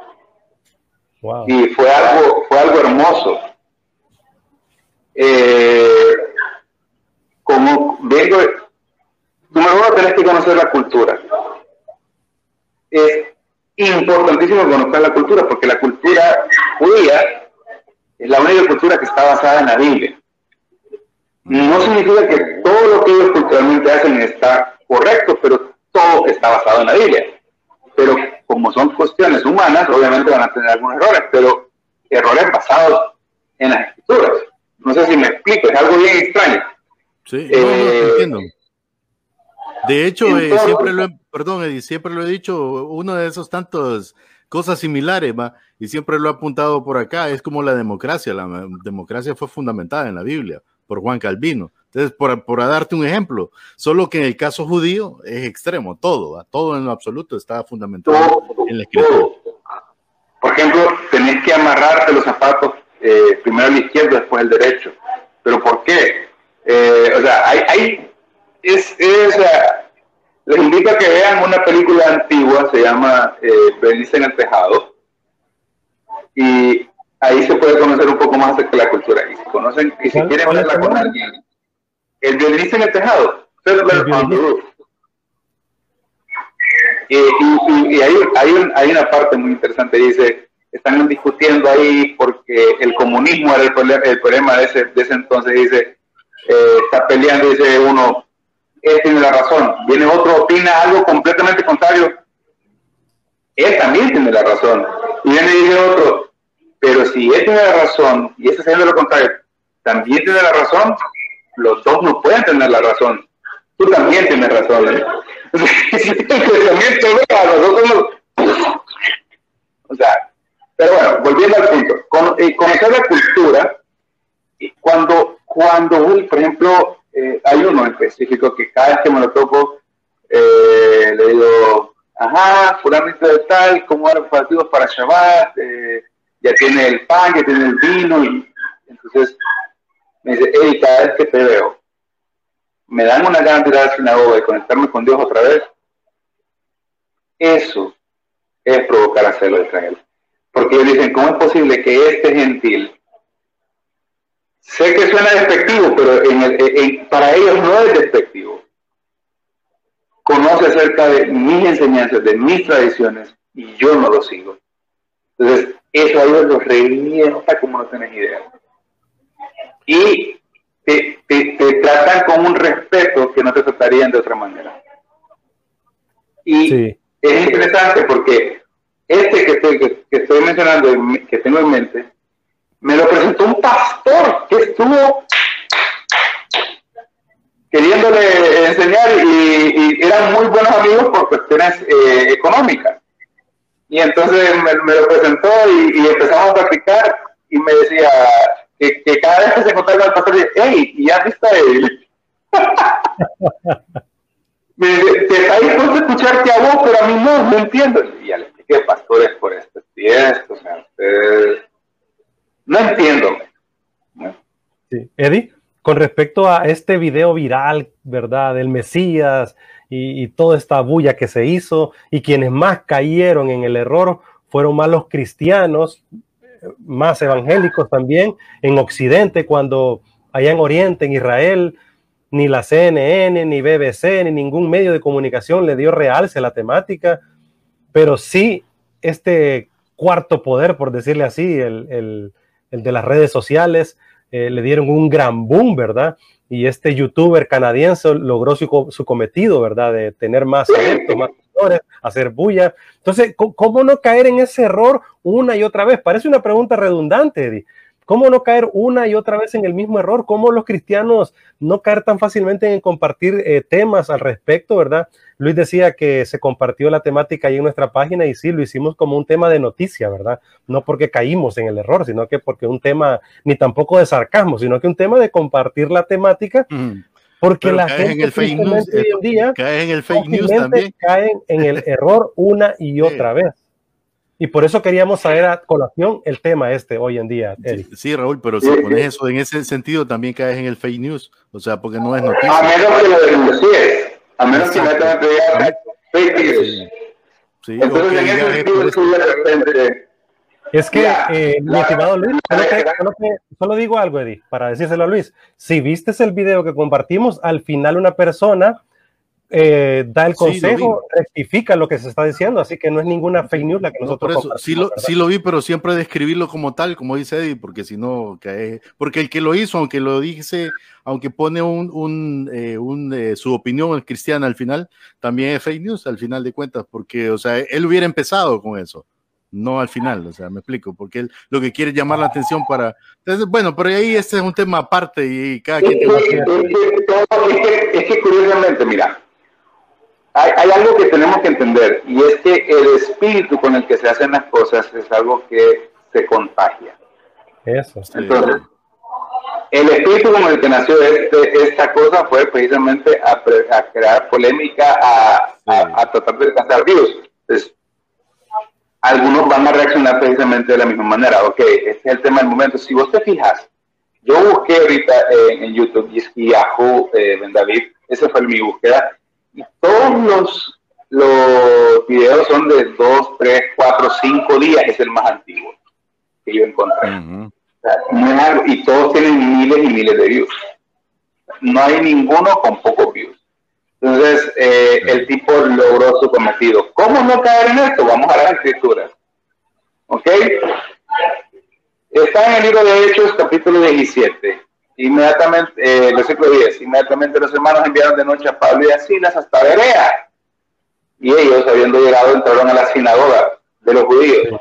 Y fue algo, fue algo hermoso. Eh, como vengo, número uno, tenés que conocer la cultura. Es importantísimo conocer la cultura, porque la cultura judía es la única cultura que está basada en la Biblia. No significa que todo lo que ellos culturalmente hacen está correcto, pero todo está basado en la Biblia. Pero como son cuestiones humanas, obviamente van a tener algunos errores, pero errores basados en las escrituras. No sé si me explico, es algo bien extraño.
Sí, no, eh, entiendo. De hecho, eh, siempre lo he, perdón, siempre lo he dicho, uno de esos tantos cosas similares, ¿va? y siempre lo he apuntado por acá, es como la democracia, la democracia fue fundamentada en la Biblia por Juan Calvino. Entonces, por, por darte un ejemplo, solo que en el caso judío es extremo, todo, todo en lo absoluto está fundamentado en la escritura.
Por ejemplo, tenés que amarrarte los zapatos eh, primero el izquierdo, después el derecho. ¿Pero por qué? Eh, o sea, hay, hay es, es, les invito a que vean una película antigua, se llama eh, en el Tejado, y ahí se puede conocer un poco más de la cultura. Y si conocen, y si quieren verla con alguien, el violinista en el Tejado, y, hay, hay, hay, una parte muy interesante, dice, están discutiendo ahí porque el comunismo era el, problema, el problema de ese, de ese entonces, dice, eh, está peleando, dice uno, él tiene la razón, viene otro, opina algo completamente contrario, él también tiene la razón, y viene otro, pero si él tiene la razón y ese haciendo lo contrario, también tiene la razón, los dos no pueden tener la razón. Tú también tienes razón. ¿eh? o sea, pero bueno, volviendo al punto, con, eh, conocer la cultura, cuando, cuando por ejemplo, eh, hay uno específico que cada vez que me lo toco, eh, le digo, ajá, fulanito de tal, ¿cómo eran preparativos para Shabbat? ya tiene el pan, ya tiene el vino, y entonces me dice, hey, cada vez que te veo, me dan una ganas de ir a la sinagoga y conectarme con Dios otra vez. Eso es provocar a celo de Israel. Porque ellos dicen, ¿cómo es posible que este gentil, sé que suena despectivo, pero para ellos no es despectivo, conoce acerca de mis enseñanzas, de mis tradiciones, y yo no lo sigo. Entonces, eso a ellos los revienta como no tenés idea y te, te, tratan con un respeto que no te tratarían de otra manera. Y es interesante porque este que estoy, que, estoy mencionando, que tengo en mente, me lo presentó un pastor que estuvo queriéndole enseñar y, eran muy buenos amigos por cuestiones eh, económicas. Y entonces me, lo presentó y, y, empezamos a practicar y me decía, que, cada vez que se encontraba el pastor hey, ya viste él. te está dispuesto a escucharte a vos, pero a mí no, no entiendo. Y ya le expliqué, pastores, por esto y esto, o sea, no entiendo.
Sí. Eddie, con respecto a este video viral, ¿verdad? Del Mesías y, toda esta bulla que se hizo y quienes más cayeron en el error fueron más los cristianos, más evangélicos también en Occidente, cuando allá en Oriente, en Israel, ni la CNN, ni BBC, ni ningún medio de comunicación le dio realce a la temática, pero sí este cuarto poder, por decirle así, el, de las redes sociales, eh, le dieron un gran boom, ¿verdad? Y este youtuber canadiense logró su, su cometido, ¿verdad? De tener más adeptos, más hacer bulla. Entonces, ¿cómo no caer en ese error una y otra vez? Parece una pregunta redundante, Eddie. ¿Cómo no caer una y otra vez en el mismo error? ¿Cómo los cristianos no caer tan fácilmente en compartir eh, temas al respecto, verdad? Luis decía que se compartió la temática ahí en nuestra página y sí, lo hicimos como un tema de noticia, ¿verdad? No porque caímos en el error, sino que porque un tema, ni tampoco de sarcasmo, sino que un tema de compartir la temática porque la gente
en el fake news, hoy en día caen en el fake news también.
Caen en el error una y otra vez. Y por eso queríamos saber a colación el tema este hoy en día.
Sí, Raúl, pero si pones eso en ese sentido, también caes en el fake news. O sea, porque no es noticia.
A menos que lo denuncies. A menos que metas fake news. Sí, Entonces, en ese sentido, de repente
es que, eh, mi estimado Luis, solo, digo algo, Eddie, para decírselo a Luis. Si viste el video que compartimos, al final una persona eh, da el consejo, rectifica lo que se está diciendo, así que no es ninguna fake news la que nosotros
no, sí, lo, sí lo vi, pero siempre describirlo como tal, como dice Eddie, porque si no, porque el que lo hizo, aunque lo dice, aunque pone un, un, eh, un su opinión cristiana al final, también es fake news al final de cuentas, porque, o sea, él hubiera empezado con eso no al final, o sea, me explico, porque él lo que quiere es llamar la atención para... Entonces, bueno, pero ahí este es un tema aparte y cada quien...
Es, que, es, que, curiosamente, mira, hay, hay, algo que tenemos que entender y es que el espíritu con el que se hacen las cosas es algo que se contagia.
Eso.
Entonces, el espíritu con el que nació este, esta cosa fue precisamente a, crear polémica, a, a, tratar de alcanzar views. Entonces, algunos van a reaccionar precisamente de la misma manera. Ok, este es el tema del momento. Si vos te fijas, yo busqué ahorita en YouTube y Yahoo, eh, Ben David, esa fue mi búsqueda, y todos los, los videos son de 2, 3, 4, 5 días, es el más antiguo que yo encontré. y todos tienen miles y miles de views. No hay ninguno con pocos views. Entonces, eh, el tipo logró su cometido. ¿Cómo no caer en esto? Vamos a las escrituras. ¿Ok? Está en el libro de Hechos, capítulo 17. Inmediatamente, eh, versículo 10. Inmediatamente los hermanos enviaron de noche a Pablo y a Silas hasta Berea. Y ellos, habiendo llegado, entraron a la sinagoga de los judíos.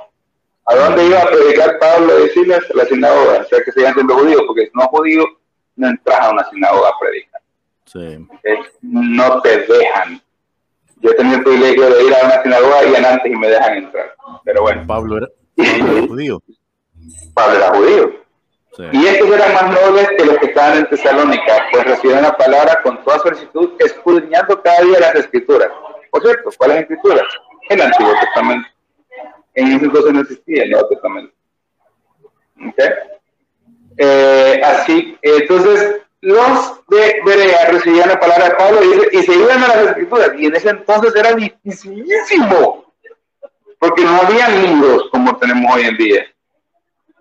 ¿A dónde iba a predicar Pablo y Silas? A la sinagoga. O sea, que sigan siendo judíos, porque si no judíos, no entras a una sinagoga a predicar.
Sí.
no te dejan. Yo he tenido el privilegio de ir a una sinagoga y antes y me dejan entrar. Pero bueno.
Pablo era, Pablo era judío.
Pablo era judío.
Sí.
Y estos eran más nobles que los que estaban en Tesalónica, pues recibieron la palabra con toda solicitud, escudriñando cada día las escrituras. Por cierto, ¿cuáles escrituras? El Antiguo Testamento. En ese entonces no existía el Nuevo Testamento. ¿Ok? Eh, así, entonces, los de Berea recibían la palabra de Pablo y, y se iban a las escrituras. Y en ese entonces era dificilísimo, porque no había libros como tenemos hoy en día.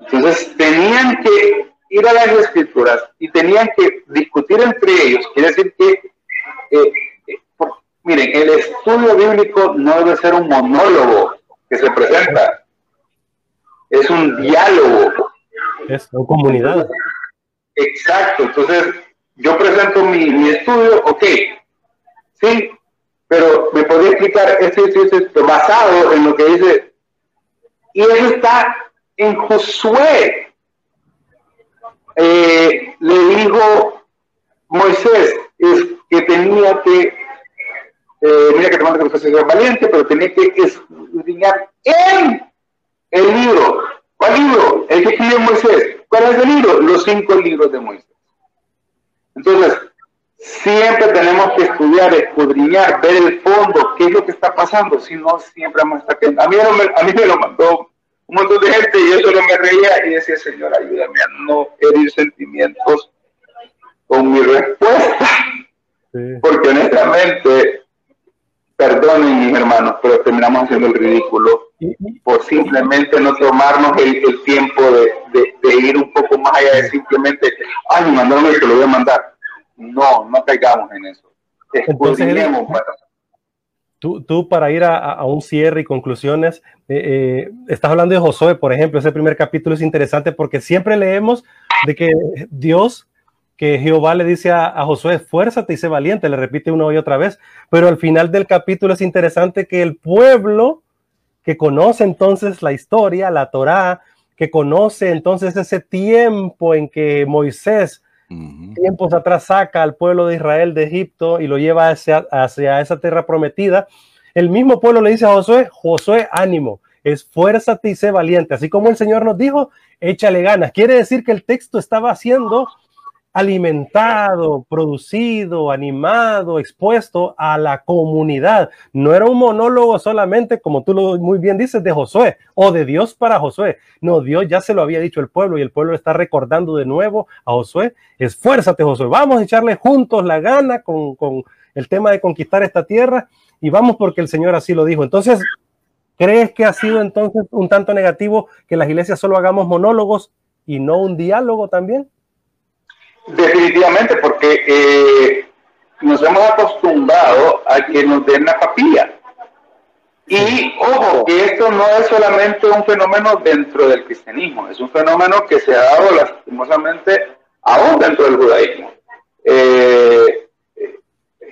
Entonces tenían que ir a las escrituras y tenían que discutir entre ellos. Quiere decir que, eh, eh, por- miren, el estudio bíblico no debe ser un monólogo que se presenta, es un diálogo.
Es una comunidad.
Exacto, entonces yo presento mi, mi estudio, ok, sí, pero me podría explicar esto, esto, esto, basado en lo que dice, y eso está en Josué. Eh, le dijo Moisés que tenía que, eh, mira que te mando que fuese valiente, pero tenía que escudriñar en el libro. ¿Cuál libro? El que escribió Moisés. ¿Cuál es el libro? Los cinco libros de Moisés. Entonces, siempre tenemos que estudiar, escudriñar, ver el fondo, qué es lo que está pasando, si no, siempre vamos a estar. A mí, a mí me lo mandó un montón de gente y yo solo me reía y decía, Señor, ayúdame a no herir sentimientos con mi respuesta,
Sí.
porque honestamente, perdonen mis hermanos, pero terminamos haciendo el ridículo por simplemente no tomarnos el, el tiempo de, de- de ir un poco más allá de simplemente, ay, mandaron esto, lo voy a mandar. No, no caigamos en eso.
Entonces,
Escudriñemos, bueno.
Tú, tú para ir a, a- un cierre y conclusiones, eh, eh, estás hablando de Josué, por ejemplo, ese primer capítulo es interesante porque siempre leemos de que Dios, que Jehová le dice a, a Josué, esfuérzate y sé valiente, le repite una y otra vez, pero al final del capítulo es interesante que el pueblo que conoce entonces la historia, la Torá, que conoce entonces ese tiempo en que Moisés Tiempos atrás saca al pueblo de Israel de Egipto y lo lleva hacia, hacia esa tierra prometida, el mismo pueblo le dice a Josué, Josué, ánimo, esfuérzate y sé valiente. Así como el Señor nos dijo, échale ganas. Quiere decir que el texto estaba siendo alimentado, producido, animado, expuesto a la comunidad. No era un monólogo solamente, como tú lo muy bien dices, de Josué o de Dios para Josué. No, Dios ya se lo había dicho el pueblo y el pueblo está recordando de nuevo a Josué. Esfuérzate, Josué. Vamos a echarle juntos la gana con, con el tema de conquistar esta tierra y vamos porque el Señor así lo dijo. Entonces, ¿crees que ha sido entonces un tanto negativo que las iglesias solo hagamos monólogos y no un diálogo también?
Definitivamente, porque eh, nos hemos acostumbrado a que nos den la papilla. Y ojo, que esto no es solamente un fenómeno dentro del cristianismo, es un fenómeno que se ha dado lastimosamente aún dentro del judaísmo. Eh,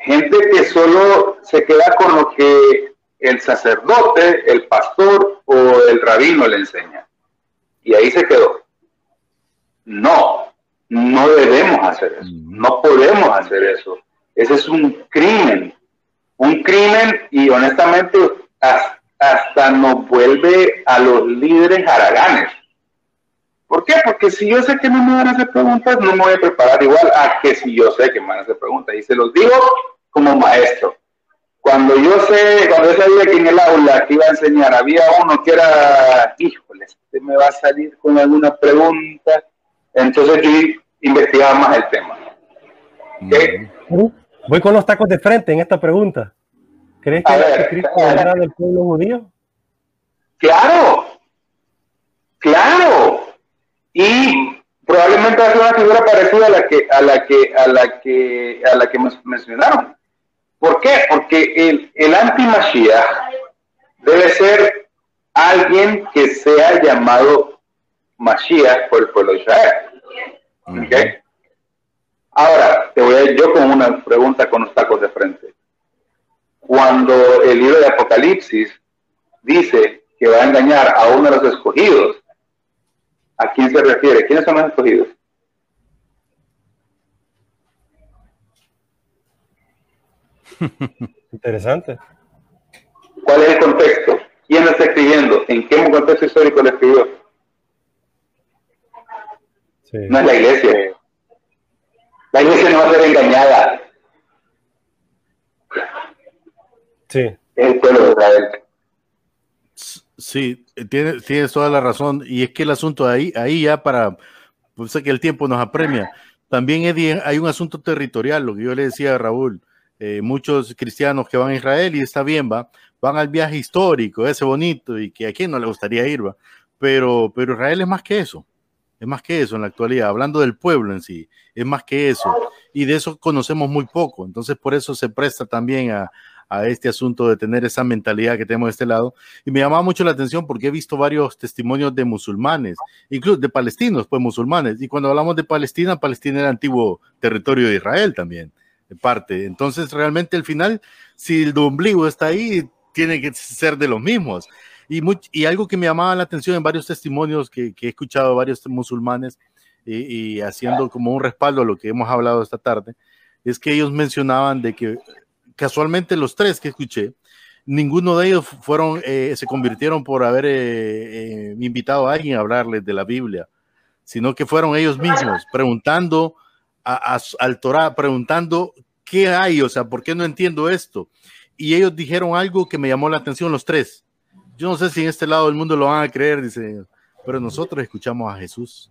gente que solo se queda con lo que el sacerdote, el pastor o el rabino le enseña. Y ahí se quedó. No, no debemos hacer eso, no podemos hacer eso. Ese es un crimen, un crimen y honestamente hasta, hasta nos vuelve a los líderes haraganes. ¿Por qué? Porque si yo sé que no me van a hacer preguntas, no me voy a preparar igual a que si yo sé que me van a hacer preguntas. Y se los digo como maestro. Cuando yo sé, cuando yo sabía que en el aula que iba a enseñar había uno que era, híjole, este me va a salir con alguna pregunta, entonces yo investigaba más el tema.
Voy con los tacos de frente en esta pregunta. ¿Crees que
ver,
Jesucristo
a ver.
vendrá del pueblo judío?
Claro, claro. Y probablemente ser una figura parecida a la que, a la que, a la que, a la que men- mencionaron. ¿Por qué? Porque el, el anti-Mashiach debe ser alguien que sea llamado Mashiach por el pueblo de Israel. ¿Okay? Ahora, te voy a ir yo con una pregunta con los tacos de frente. Cuando el libro de Apocalipsis dice que va a engañar a uno de los escogidos, ¿a quién se refiere? ¿Quiénes son los escogidos?
Interesante.
¿Cuál es el contexto? ¿Quién lo está escribiendo? ¿En qué contexto histórico lo escribió?
Sí.
No es la iglesia. La iglesia no va a ser engañada.
Sí.
Es el pueblo de Israel.
Sí, tienes, tienes toda la razón. Y es que el asunto ahí, ahí ya para, pues sé que el tiempo nos apremia. También Eddie, hay un asunto territorial, lo que yo le decía a Raúl. Eh, muchos cristianos que van a Israel y está bien, va, van al viaje histórico, ese bonito y que a quién no le gustaría ir, va. Pero, pero Israel es más que eso, es más que eso en la actualidad, hablando del pueblo en sí, es más que eso. Y de eso conocemos muy poco, entonces por eso se presta también a, este asunto de tener esa mentalidad que tenemos de este lado. Y me llamaba mucho la atención porque he visto varios testimonios de musulmanes, incluso de palestinos, pues musulmanes. Y cuando hablamos de Palestina, Palestina era antiguo territorio de Israel también, de parte. Entonces, realmente al final, si el ombligo está ahí, tiene que ser de los mismos. Y, algo que me llamaba la atención en varios testimonios que, que he escuchado varios musulmanes y, haciendo como un respaldo a lo que hemos hablado esta tarde, es que ellos mencionaban de que casualmente los tres que escuché, ninguno de ellos fueron, eh, se convirtieron por haber eh, eh, invitado a alguien a hablarles de la Biblia, sino que fueron ellos mismos preguntando a- al Torah, preguntando qué hay, o sea, ¿por qué no entiendo esto? Y ellos dijeron algo que me llamó la atención los tres. Yo no sé si en este lado del mundo lo van a creer, dice, pero nosotros escuchamos a Jesús.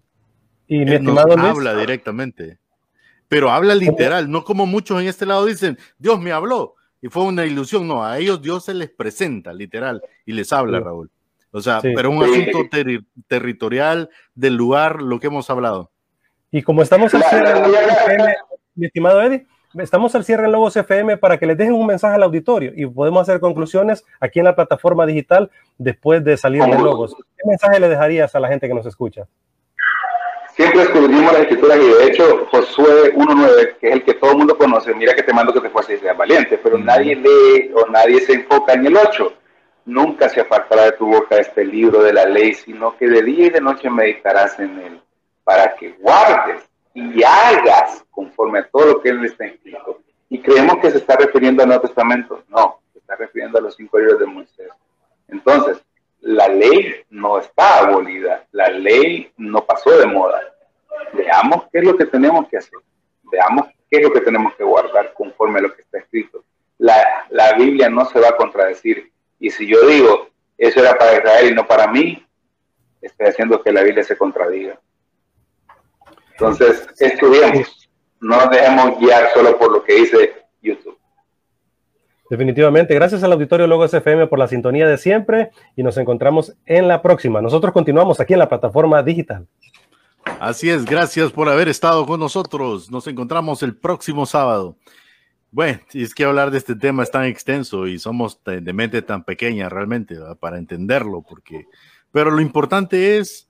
Y mi
Él nos
Luis,
habla directamente, pero habla literal, no como muchos en este lado dicen, Dios me habló y fue una ilusión, no, a ellos Dios se les presenta literal y les habla,
Sí.
Raúl. O sea,
Sí.
pero un
Sí.
asunto terri- territorial del lugar, lo que hemos hablado.
y como estamos FM, mi estimado Eddie, estamos al cierre en Logos FM para que les dejen un mensaje al auditorio y podemos hacer conclusiones aquí en la plataforma digital después de salir de Logos. ¿Qué mensaje le dejarías a la gente que nos escucha?
Siempre escudrimos las escrituras y de hecho Josué 1.9, que es el que todo el mundo conoce, mira que te mando que te fueses y seas valiente, pero nadie lee o nadie se enfoca en el 8. Nunca se apartará de tu boca este libro de la ley, sino que de día y de noche meditarás en él, para que guardes y hagas conforme a todo lo que él está escrito. Y creemos que se está refiriendo al Nuevo Testamento. No, se está refiriendo a los cinco libros de Moisés. Entonces, la ley no está abolida, la ley no pasó de moda. Veamos qué es lo que tenemos que hacer, veamos qué es lo que tenemos que guardar conforme a lo que está escrito. La, la Biblia no se va a contradecir. Y si yo digo, eso era para Israel y no para mí, estoy haciendo que la Biblia se contradiga. Entonces, estudiemos, no nos dejemos guiar solo por lo que dice YouTube.
Definitivamente, gracias al auditorio Logos FM por la sintonía de siempre y nos encontramos en la próxima. Nosotros continuamos aquí en la plataforma digital.
Así es, gracias por haber estado con nosotros. Nos encontramos el próximo sábado. Bueno, es que hablar de este tema es tan extenso y somos de de mente tan pequeña realmente ¿verdad? para entenderlo, porque, pero lo importante es,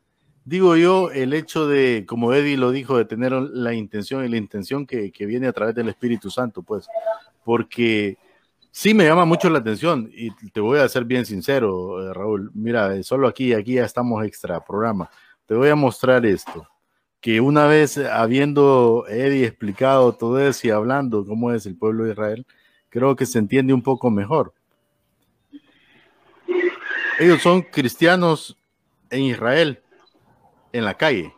digo yo, el hecho de, como Eddie lo dijo, de tener la intención y la intención que, que viene a través del Espíritu Santo, pues, porque sí me llama mucho la atención y te voy a ser bien sincero, eh, Raúl. Mira, eh, solo aquí, aquí ya estamos extra programa. Te voy a mostrar esto que una vez habiendo Eddie explicado todo eso y hablando cómo es el pueblo de Israel, creo que se entiende un poco mejor. Ellos son cristianos en Israel, en la calle,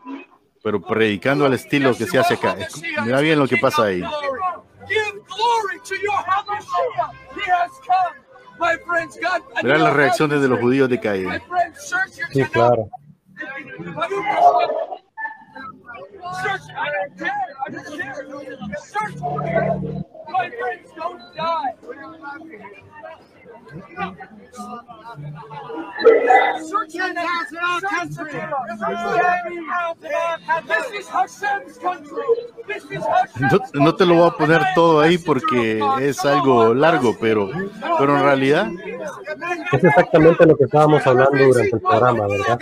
pero predicando al estilo que se hace acá. Mira bien lo que pasa ahí. Mira las reacciones de los judíos de calle.
Sí, claro.
Search, I don't care. I don't care. Search. My friends, don't die. Search your house in our country. This is Hashem's country.
No, no te lo voy a poner todo ahí porque es algo largo, pero, pero en realidad
Es exactamente lo que estábamos hablando durante el programa, ¿verdad?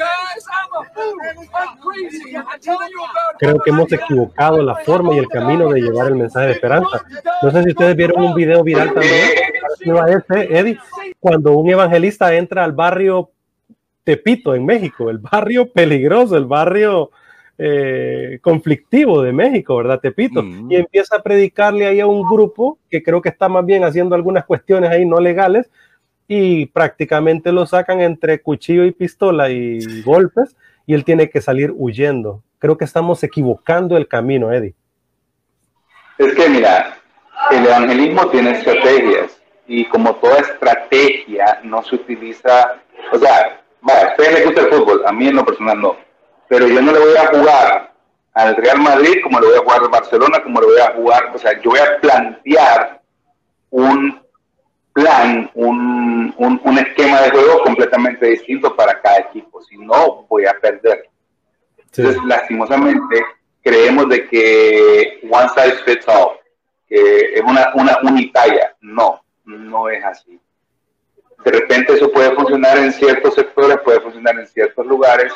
Creo que hemos equivocado la forma y el camino de llevar el mensaje de esperanza. No sé si ustedes vieron un video viral también, parecido a ese, Eddie, cuando un evangelista entra al barrio Tepito en México, el barrio peligroso, el barrio eh, conflictivo de México, ¿verdad? Tepito,
Mm.
y empieza a predicarle ahí a un grupo que creo que está más bien haciendo algunas cuestiones ahí no legales y prácticamente lo sacan entre cuchillo y pistola y golpes y él tiene que salir huyendo. Creo que estamos equivocando el camino, Eddie.
Es que mira, el evangelismo tiene estrategias y como toda estrategia no se utiliza, o sea, vaya, a ustedes les gusta el fútbol, a mí en lo personal no, pero yo no le voy a jugar al Real Madrid como le voy a jugar al Barcelona, como le voy a jugar, o sea, yo voy a plantear un plan, un, un, un esquema de juego completamente distinto para cada equipo, si no voy a perder. Entonces, lastimosamente, creemos de que one size fits all, que es una, una unitalla. No, no es así. De repente eso puede funcionar en ciertos sectores, puede funcionar en ciertos lugares.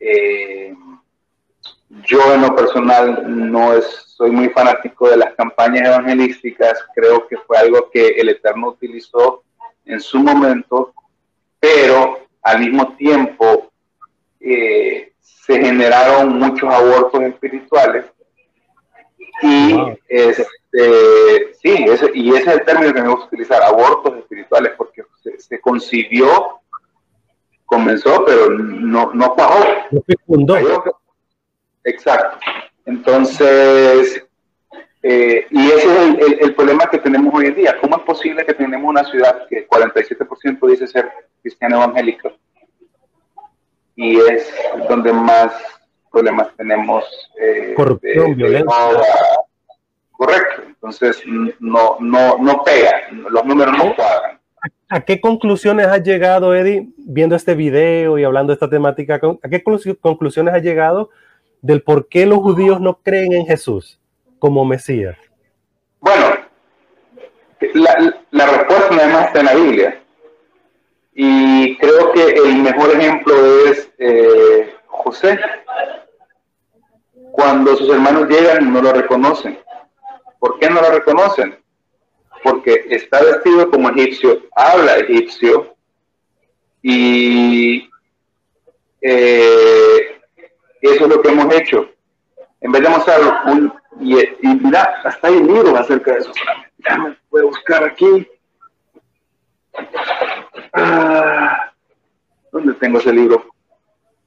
Eh, yo en lo personal no es, soy muy fanático de las campañas evangelísticas, creo que fue algo que el Eterno utilizó en su momento, pero al mismo tiempo eh, se generaron muchos abortos espirituales y
Wow.
este, sí, ese, y ese es el término que me gusta utilizar, abortos espirituales, porque se, se concibió, comenzó, pero no, no cuajó.
No fecundó.
Exacto. Entonces, eh, y ese es el, el- el problema que tenemos hoy en día. ¿Cómo es posible que tenemos una ciudad que 47% dice ser cristiano evangélico? Y es donde más problemas tenemos. eh,
Corrupción, violencia.
correcto. Entonces, no, no, no pega. Los números no cuadran.
¿A qué conclusiones has llegado, Eddie, viendo este video y hablando de esta temática? ¿A qué conclu- conclusiones has llegado del por qué los judíos no creen en Jesús como Mesías?
Bueno, la, la respuesta además está en la Biblia. Y creo que el mejor ejemplo es eh, José. Cuando sus hermanos llegan no lo reconocen. ¿Por qué no lo reconocen? Porque está vestido como egipcio, habla egipcio y eh, eso es lo que hemos hecho. En vez de mostrar un... Y, mira, hasta hay libros acerca de eso. Déjame, voy a buscar aquí. Ah, ¿Dónde tengo ese libro?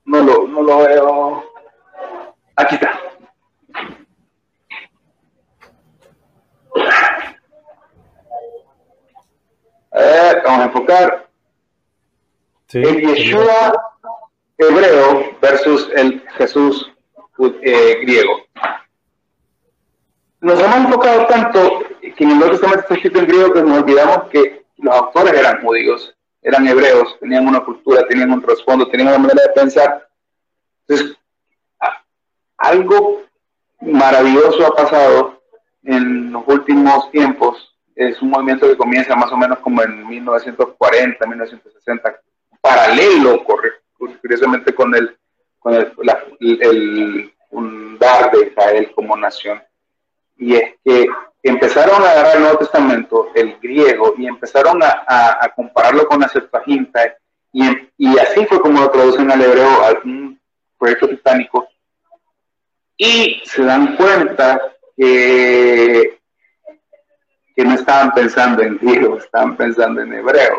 No lo, no lo veo. Aquí está. A ver, vamos a enfocar.
Sí,
El Yeshua hebreo versus el Jesús eh, griego. Nos hemos enfocado tanto que en el Nuevo Testamento está escrito en griego que nos olvidamos que los autores eran judíos, eran hebreos, tenían una cultura, tenían un trasfondo, tenían una manera de pensar. Entonces, algo maravilloso ha pasado en los últimos tiempos. Es un movimiento que comienza más o menos como en 1940, 1960, paralelo, curiosamente, con el, con el, la- el fundar de Israel como nación. Y es que empezaron a agarrar el Nuevo Testamento, el griego, y empezaron a, a- compararlo con la Septuaginta, y, así fue como lo traducen al hebreo, a un proyecto titánico, y se dan cuenta que, que no estaban pensando en griego, estaban pensando en hebreo.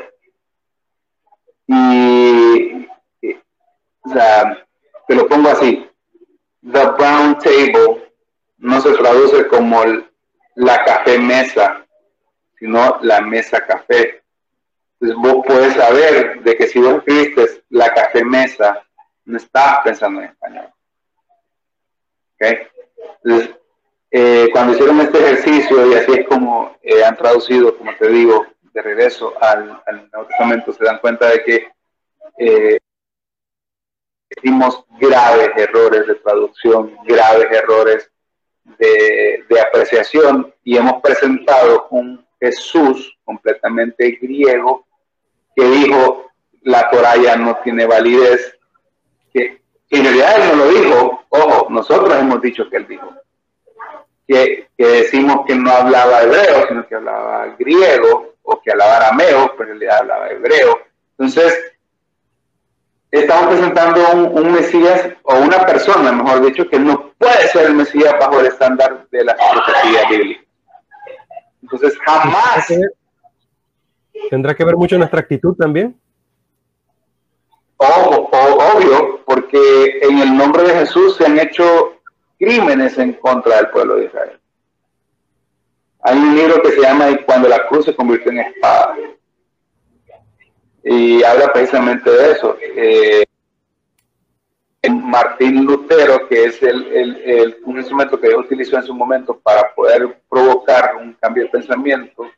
Y, y, o sea, te lo pongo así, the brown table no se traduce como la café mesa, sino la mesa café. Entonces vos puedes saber de que si vos escribiste la café mesa, no estás pensando en español. ¿Ok? Entonces, eh, cuando hicieron este ejercicio, y así es como eh, han traducido, como te digo, de regreso al, al Nuevo Testamento, se dan cuenta de que eh, hicimos graves errores de traducción, graves errores de, de apreciación y hemos presentado un Jesús completamente griego que dijo la Torah ya no tiene validez, que, en realidad no lo dijo, ojo, nosotros hemos dicho que él dijo, que, que decimos que no hablaba hebreo, sino que hablaba griego, o que hablaba arameo, pero en realidad hablaba hebreo. Entonces, estamos presentando un, un Mesías, o una persona, mejor dicho, que no puede ser el Mesías bajo el estándar de las profecías bíblicas. Entonces, jamás
¿Tendrá que ver mucho nuestra actitud también?
O- o- obvio, porque en el nombre de Jesús se han hecho crímenes en contra del pueblo de Israel. Hay un libro que se llama cuando la cruz se convirtió en espada. Y habla precisamente de eso. Eh, Martín Lutero, que es el, el- el- un instrumento que Dios utilizó en su momento para poder provocar un cambio de pensamiento,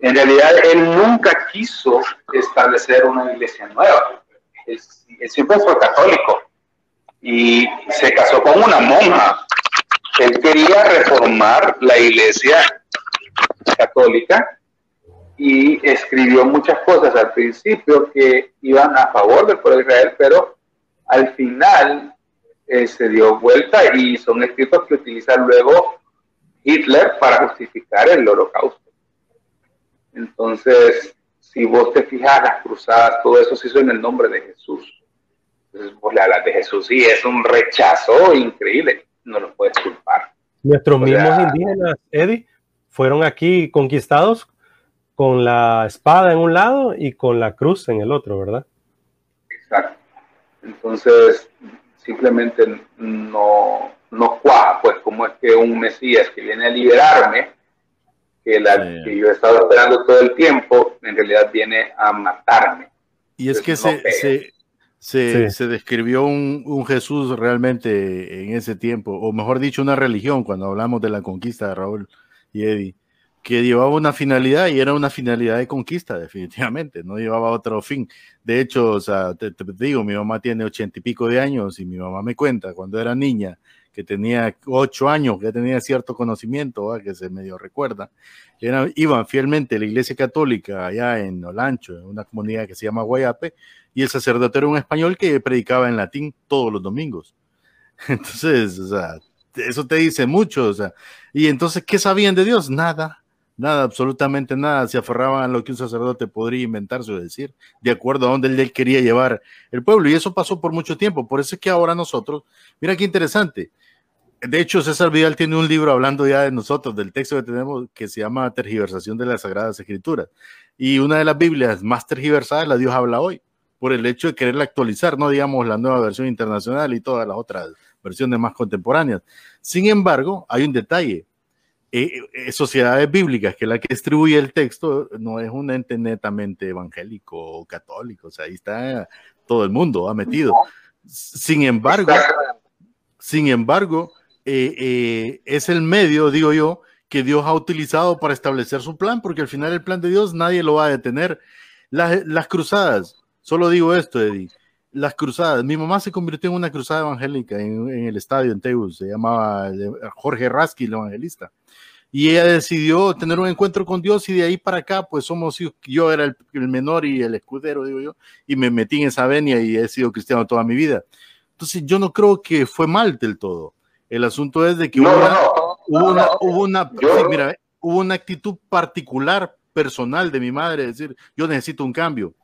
en realidad él nunca quiso establecer una iglesia nueva. Él, él siempre fue católico y se casó con una monja. Él quería reformar la iglesia católica y escribió muchas cosas al principio que iban a favor del pueblo de Israel, pero al final eh, se dio vuelta y son escritos que utiliza luego Hitler para justificar el holocausto. Entonces, si vos te fijas, las cruzadas, todo eso se hizo en el nombre de Jesús. Entonces vos le hablas de Jesús y es un rechazo increíble, no lo puedes culpar.
Nuestros
O sea-
mismos indígenas, Eddie, fueron aquí conquistados con la espada en un lado y con la cruz en el otro, ¿verdad?
Exacto. Entonces, simplemente no, no cuaja, pues, como es que un Mesías que viene a liberarme, que, la,
Sí.
que yo he estado esperando todo el tiempo, en realidad viene a matarme.
Y es que
no
se, se, se,
Sí.
se describió un, un Jesús realmente en ese tiempo, o mejor dicho, una religión, cuando hablamos de la conquista de Raúl y Eddie, que llevaba una finalidad y era una finalidad de conquista, definitivamente, no llevaba otro fin. De hecho, o sea, te, digo, mi mamá tiene ochenta y pico de años y mi mamá me cuenta cuando era niña que tenía ocho años, que tenía cierto conocimiento, ¿va? que se medio recuerda, era, iban fielmente a la iglesia católica allá en Olancho, en una comunidad que se llama Guayape, y el sacerdote era un español que predicaba en latín todos los domingos. Entonces, o sea, eso te dice mucho, o sea, y entonces, ¿qué sabían de Dios? Nada, nada, absolutamente nada, se aferraban a lo que un sacerdote podría inventarse o decir, de acuerdo a donde él quería llevar el pueblo, y eso pasó por mucho tiempo, por eso es que ahora nosotros, mira qué interesante, de hecho, César Vidal tiene un libro hablando ya de nosotros, del texto que tenemos, que se llama Tergiversación de las Sagradas Escrituras. Y una de las Biblias más tergiversadas, la Dios habla hoy, por el hecho de quererla actualizar, no digamos la nueva versión internacional y todas las otras versiones más contemporáneas. Sin embargo, hay un detalle. Eh, eh, sociedades bíblicas, que es la que distribuye el texto, no es un ente netamente evangélico o católico, o sea, ahí está todo el mundo ha metido. Sin embargo, sin embargo, eh, eh, es el medio, digo yo, que Dios ha utilizado para establecer su plan, porque al final el plan de Dios nadie lo va a detener. Las, las cruzadas, solo digo esto, Eddie, las cruzadas, mi mamá se convirtió en una cruzada evangélica en, en el estadio en Teus, se llamaba eh, Jorge Rasky, el evangelista, y ella decidió tener un encuentro con Dios y de ahí para acá, pues somos, hijos- yo era el, el menor y el escudero, digo yo, y me metí en esa venia y he sido cristiano toda mi vida. Entonces yo no creo que fue mal del todo. El asunto es de que
No,
hubo
no,
una,
no.
hubo una, hubo una,
Yo-
sí, mira, hubo una actitud particular, personal de mi madre, es decir, yo necesito un cambio.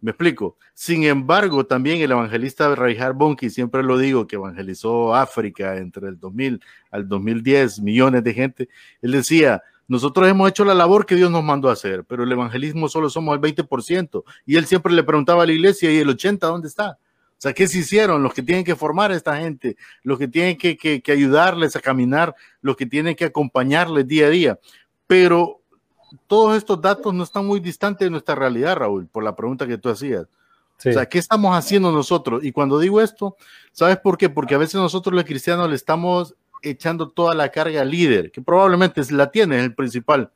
Me explico. Sin embargo, también el evangelista Reinhard Bonnke, siempre lo digo, que evangelizó África entre el 2000 al 2010, millones de gente, él decía, nosotros hemos hecho la labor que Dios nos mandó hacer, pero el evangelismo solo somos el 20%. Y él siempre le preguntaba a la iglesia, ¿y el 80% dónde está? O sea, ¿qué se hicieron? Los que tienen que formar a esta gente, los que tienen que, que ayudarles a caminar, los que tienen que acompañarles día a día. Pero todos estos datos no están muy distantes de nuestra realidad, Raúl, por la pregunta que tú hacías.
Sí.
O sea, ¿qué estamos haciendo nosotros? Y cuando digo esto, ¿sabes por qué? Porque a veces nosotros los cristianos le estamos echando toda la carga al líder, que probablemente es- la tiene, es el principal,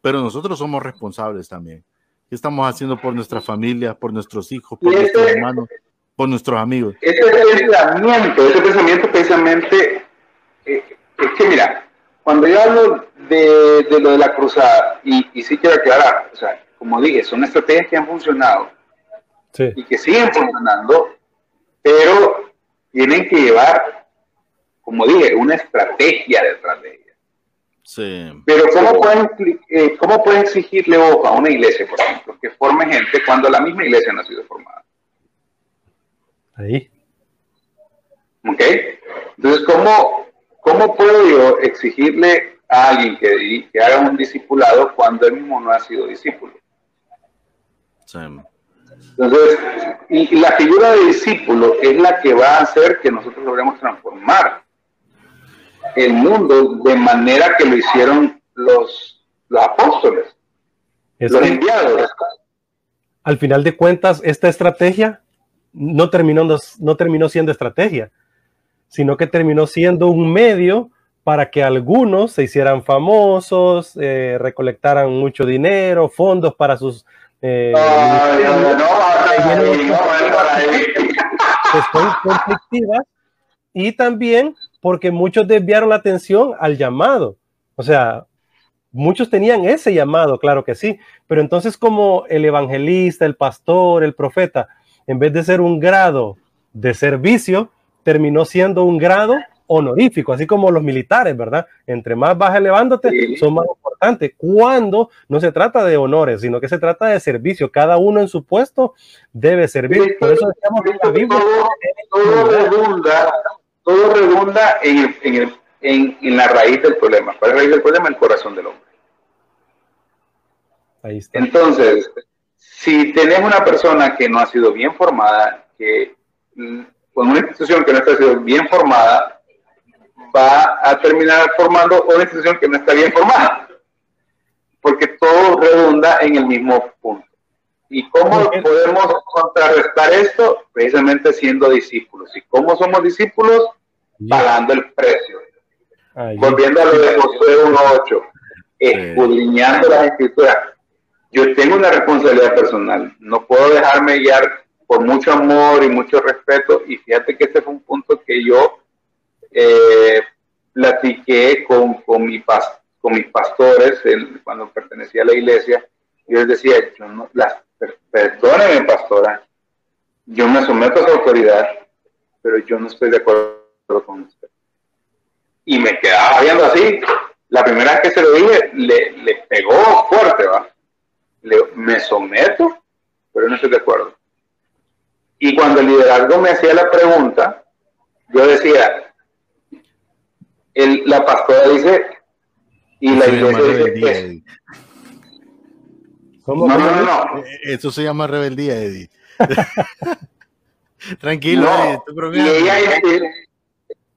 pero nosotros somos responsables también. ¿Qué estamos haciendo por nuestras familias, por nuestros hijos, por nuestros hermanos, por nuestros amigos?
Ese pensamiento, ese pensamiento precisamente eh, Es que mira, cuando yo hablo de, de lo de la cruzada, y, y sí quiero aclarar, o sea, como dije, son estrategias que han funcionado
Sí.
y que siguen funcionando, pero tienen que llevar, como dije, una estrategia detrás de ellas.
Sí.
Pero ¿cómo pueden, eh, ¿cómo pueden exigirle ojo a una iglesia, por ejemplo, que forme gente cuando la misma iglesia no ha sido formada?
Ahí.
¿Ok? Entonces, ¿cómo, cómo puedo yo exigirle a alguien que, haga un discipulado cuando él mismo no ha sido discípulo?
sí.
Entonces, y, y la figura de discípulo es la que va a hacer que nosotros logremos transformar el mundo de manera que lo hicieron los, los apóstoles,
Es
los
que
enviados.
al final de cuentas, esta estrategia no terminó, no terminó siendo estrategia, sino que terminó siendo un medio para que algunos se hicieran famosos, eh, recolectaran mucho dinero, fondos para sus... eh,
Ay, no, no, no,
conflictivas y también porque muchos desviaron la atención al llamado. O sea, muchos tenían ese llamado, claro que sí, pero entonces como el evangelista, el pastor, el profeta, en vez de ser un grado de servicio, terminó siendo un grado honorífico, así como los militares, ¿verdad? Entre más vas elevándote,
Sí.
son más importantes. Cuando no se trata de honores, sino que se trata de servicio. Cada uno en su puesto debe servir. Por eso decíamos que la Biblia
todo, todo redunda, todo redunda en, el- en, el- en, en la raíz del problema. ¿Cuál es la raíz del problema? El corazón del hombre.
Ahí está.
Entonces, si tenés una persona que no ha sido bien formada, que mm, con una institución que no está sido bien formada, va a terminar formando una institución que no está bien formada. Porque todo redunda en el mismo punto. ¿Y cómo podemos contrarrestar esto? Precisamente siendo discípulos. ¿Y cómo somos discípulos? Pagando el precio. Volviendo a lo de Josué 1.8, escudriñando las escrituras. Yo tengo una responsabilidad personal. No puedo dejarme guiar por mucho amor y mucho respeto. Y fíjate que este fue un punto que yo eh, platiqué con, con, mi pas- con mis pastores cuando pertenecía a la iglesia. Yo les decía, yo no, las, per- perdóneme, pastora, yo me someto a su autoridad, pero yo no estoy de acuerdo con usted y me quedaba viendo así. La primera vez que se lo dije, le, le pegó fuerte, ¿va? Le, me someto, pero no estoy de acuerdo. Y cuando el liderazgo me hacía la pregunta, yo decía, el, la pastora dice, y la iglesia dice, no, no, no, no.
Eh, Eso se llama rebeldía, Eddie. Tranquilo,
No,
Eddie,
y ella,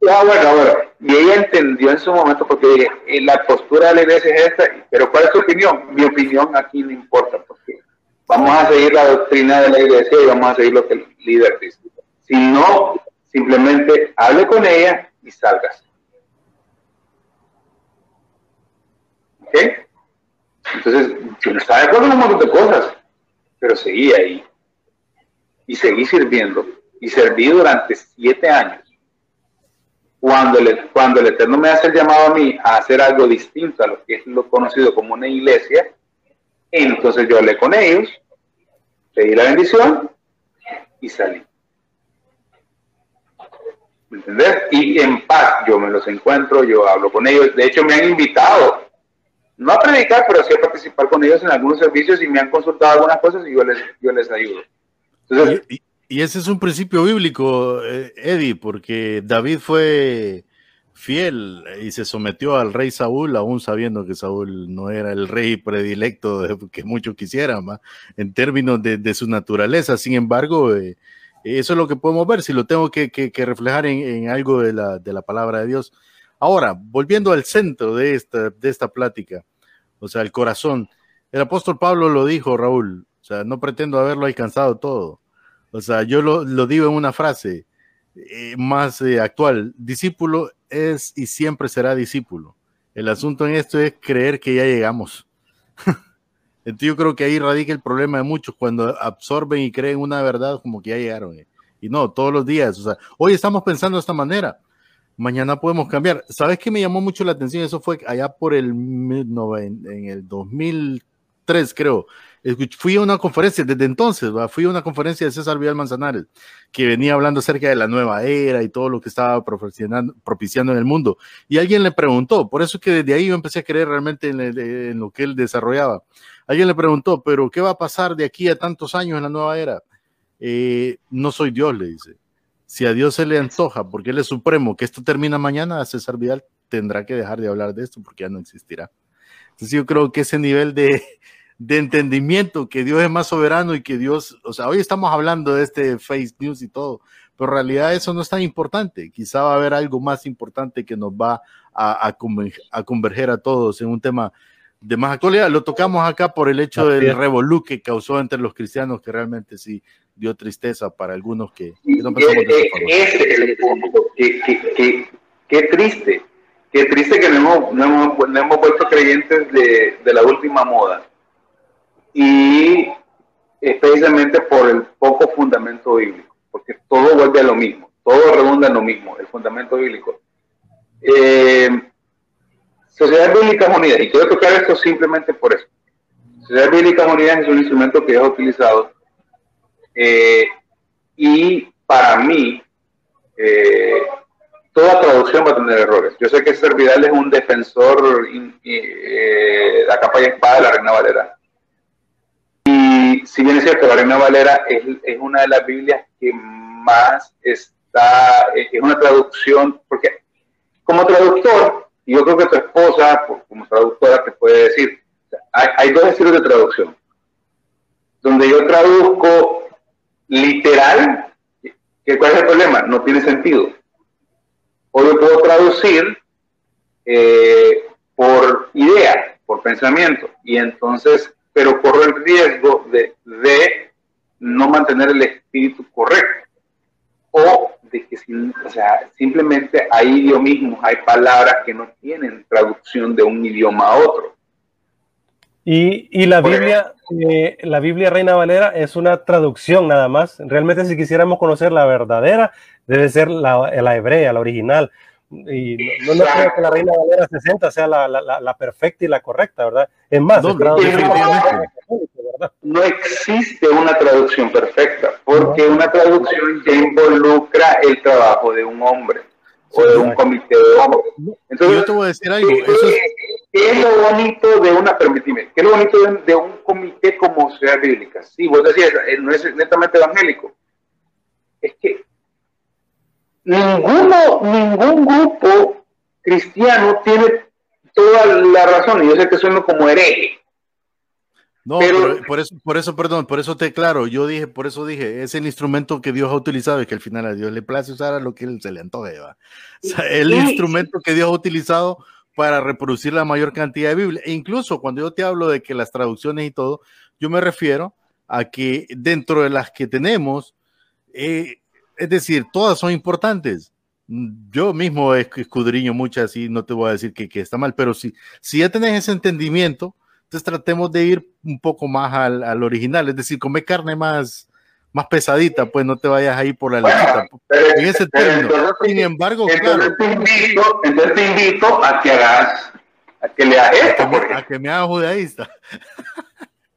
ah, bueno, bueno, y ella entendió en su momento porque dije, eh, la postura de la iglesia es esta, pero ¿cuál es tu opinión? Mi opinión aquí no importa porque vamos a seguir la doctrina de la iglesia y vamos a seguir lo que el líder dice. Si no, simplemente hable con ella y salgas. ¿Ok? Entonces, yo no estaba de acuerdo en un montón de cosas, pero seguí ahí y seguí sirviendo y serví durante siete años. Cuando el, cuando el Eterno me hace el llamado a mí a hacer algo distinto a lo que es lo conocido como una iglesia, entonces yo hablé con ellos, pedí la bendición y salí. ¿Me entendés? Y en paz yo me los encuentro, yo hablo con ellos. De hecho, me han invitado, no a predicar, pero sí a participar con ellos en algunos servicios y me han consultado algunas cosas y yo les, ayudo.
Y ese es un principio bíblico, eh, Eddie, porque David fue fiel y se sometió al rey Saúl, aún sabiendo que Saúl no era el rey predilecto de- que muchos quisieran, ¿va? en términos de, de su naturaleza. Sin embargo, eh, eso es lo que podemos ver, si lo tengo que, que- reflejar en, en algo de la, de la palabra de Dios. Ahora, volviendo al centro de esta, de esta plática, o sea, el corazón. El apóstol Pablo lo dijo, Raúl, o sea, no pretendo haberlo alcanzado todo. O sea, yo lo, lo digo en una frase eh, más eh, actual. Discípulo es y siempre será discípulo. El asunto en esto es creer que ya llegamos. Entonces yo creo que ahí radica el problema de muchos cuando absorben y creen una verdad como que ya llegaron. eh. Y no, todos los días. O sea, hoy estamos pensando de esta manera, mañana podemos cambiar. ¿Sabes qué me llamó mucho la atención? Eso fue allá por el, en el 2003, creo. Fui a una conferencia, desde entonces, ¿va? fui a una conferencia de César Vidal Manzanares, que venía hablando acerca de la nueva era y todo lo que estaba propiciando en el mundo. Y alguien le preguntó, por eso es que desde ahí yo empecé a creer realmente en lo que él desarrollaba. Alguien le preguntó, pero ¿qué va a pasar de aquí a tantos años en la nueva era? Eh, no soy Dios, le dice. Si a Dios se le antoja, porque Él es supremo, que esto termina mañana, César Vidal tendrá que dejar de hablar de esto porque ya no existirá. Entonces yo creo que ese nivel de, de entendimiento, que Dios es más soberano y que Dios, o sea, hoy estamos hablando de este face news y todo, pero en realidad eso no es tan importante. Quizá va a haber algo más importante que nos va a, a, conver- a converger a todos en un tema de más actualidad. Lo tocamos acá por el hecho del revolú que causó entre los cristianos, que realmente sí dio tristeza para algunos que, no pensamos de
e-
esa forma.
e- ese es el punto. Qué, qué- qué- qué triste. Qué triste que no hemos, no hemos, no hemos vuelto creyentes de, de la última moda. Y es precisamente por el poco fundamento bíblico. Porque todo vuelve a lo mismo. Todo redunda en lo mismo, el fundamento bíblico. Eh, Sociedades Bíblicas Unidas, y quiero tocar esto simplemente por eso. Sociedades Bíblicas Unidas es un instrumento que he utilizado eh, y para mí, eh, toda traducción va a tener errores. Yo sé que César Vidal es un defensor in- y, eh, a capa y espada de la Reina Valera. Si bien es cierto, la Reina Valera es, es una de las Biblias que más está, es una traducción, porque como traductor, yo creo que tu esposa, por- como traductora, te puede decir, hay, hay dos estilos de traducción. Donde yo traduzco literal, ¿cuál es el problema? No tiene sentido. O yo puedo traducir eh, por idea, por pensamiento, y entonces, pero corro el riesgo de, de no mantener el espíritu correcto. O de que o sea, simplemente hay idiomismos, hay palabras que no tienen traducción de un idioma a otro.
Y, y la Biblia, eh, la Biblia Reina Valera es una traducción nada más. Realmente si quisiéramos conocer la verdadera, debe ser la, la hebrea, la original. Y no, no creo que la Reina Valera 60 sea la, la- la- la perfecta y la correcta, ¿verdad? Es más,
No,
no existe una traducción perfecta, porque una traducción ya involucra el trabajo de un hombre o de un comité de hombres. Entonces,
yo te voy a decir algo,
¿qué,
eso es,
qué es lo bonito de una, permíteme, qué es lo bonito de, de un comité como Sociedad Bíblica? Sí, vos decías, eh, no es netamente evangélico. Es que ninguno, ningún grupo cristiano tiene toda la razón, y yo sé que sueno como hereje,
no,
pero-
por eso, por eso, perdón, por eso te claro, yo dije, por eso dije, es el instrumento que Dios ha utilizado y que al final a Dios le place usar a lo que él se le antoje, ¿va? O sea, el
Sí.
instrumento que Dios ha utilizado para reproducir la mayor cantidad de Biblia. E incluso cuando yo te hablo de que las traducciones y todo, yo me refiero a que dentro de las que tenemos, eh, es decir, todas son importantes. Mm, Yo mismo esc- escudriño muchas y no te voy a decir que, que está mal, pero si, si ya tenés ese entendimiento, entonces tratemos de ir un poco más al, al original, es decir, comer carne más, más pesadita, pues no te vayas ahí por la lechita.
Pero-
En ese término.
entonces-
Sin embargo,
Entonces
claro,
te invito, entonces te invito a que hagas, a que leas
a
esto,
que
por
me-
ejemplo.
a que me haga judaísta.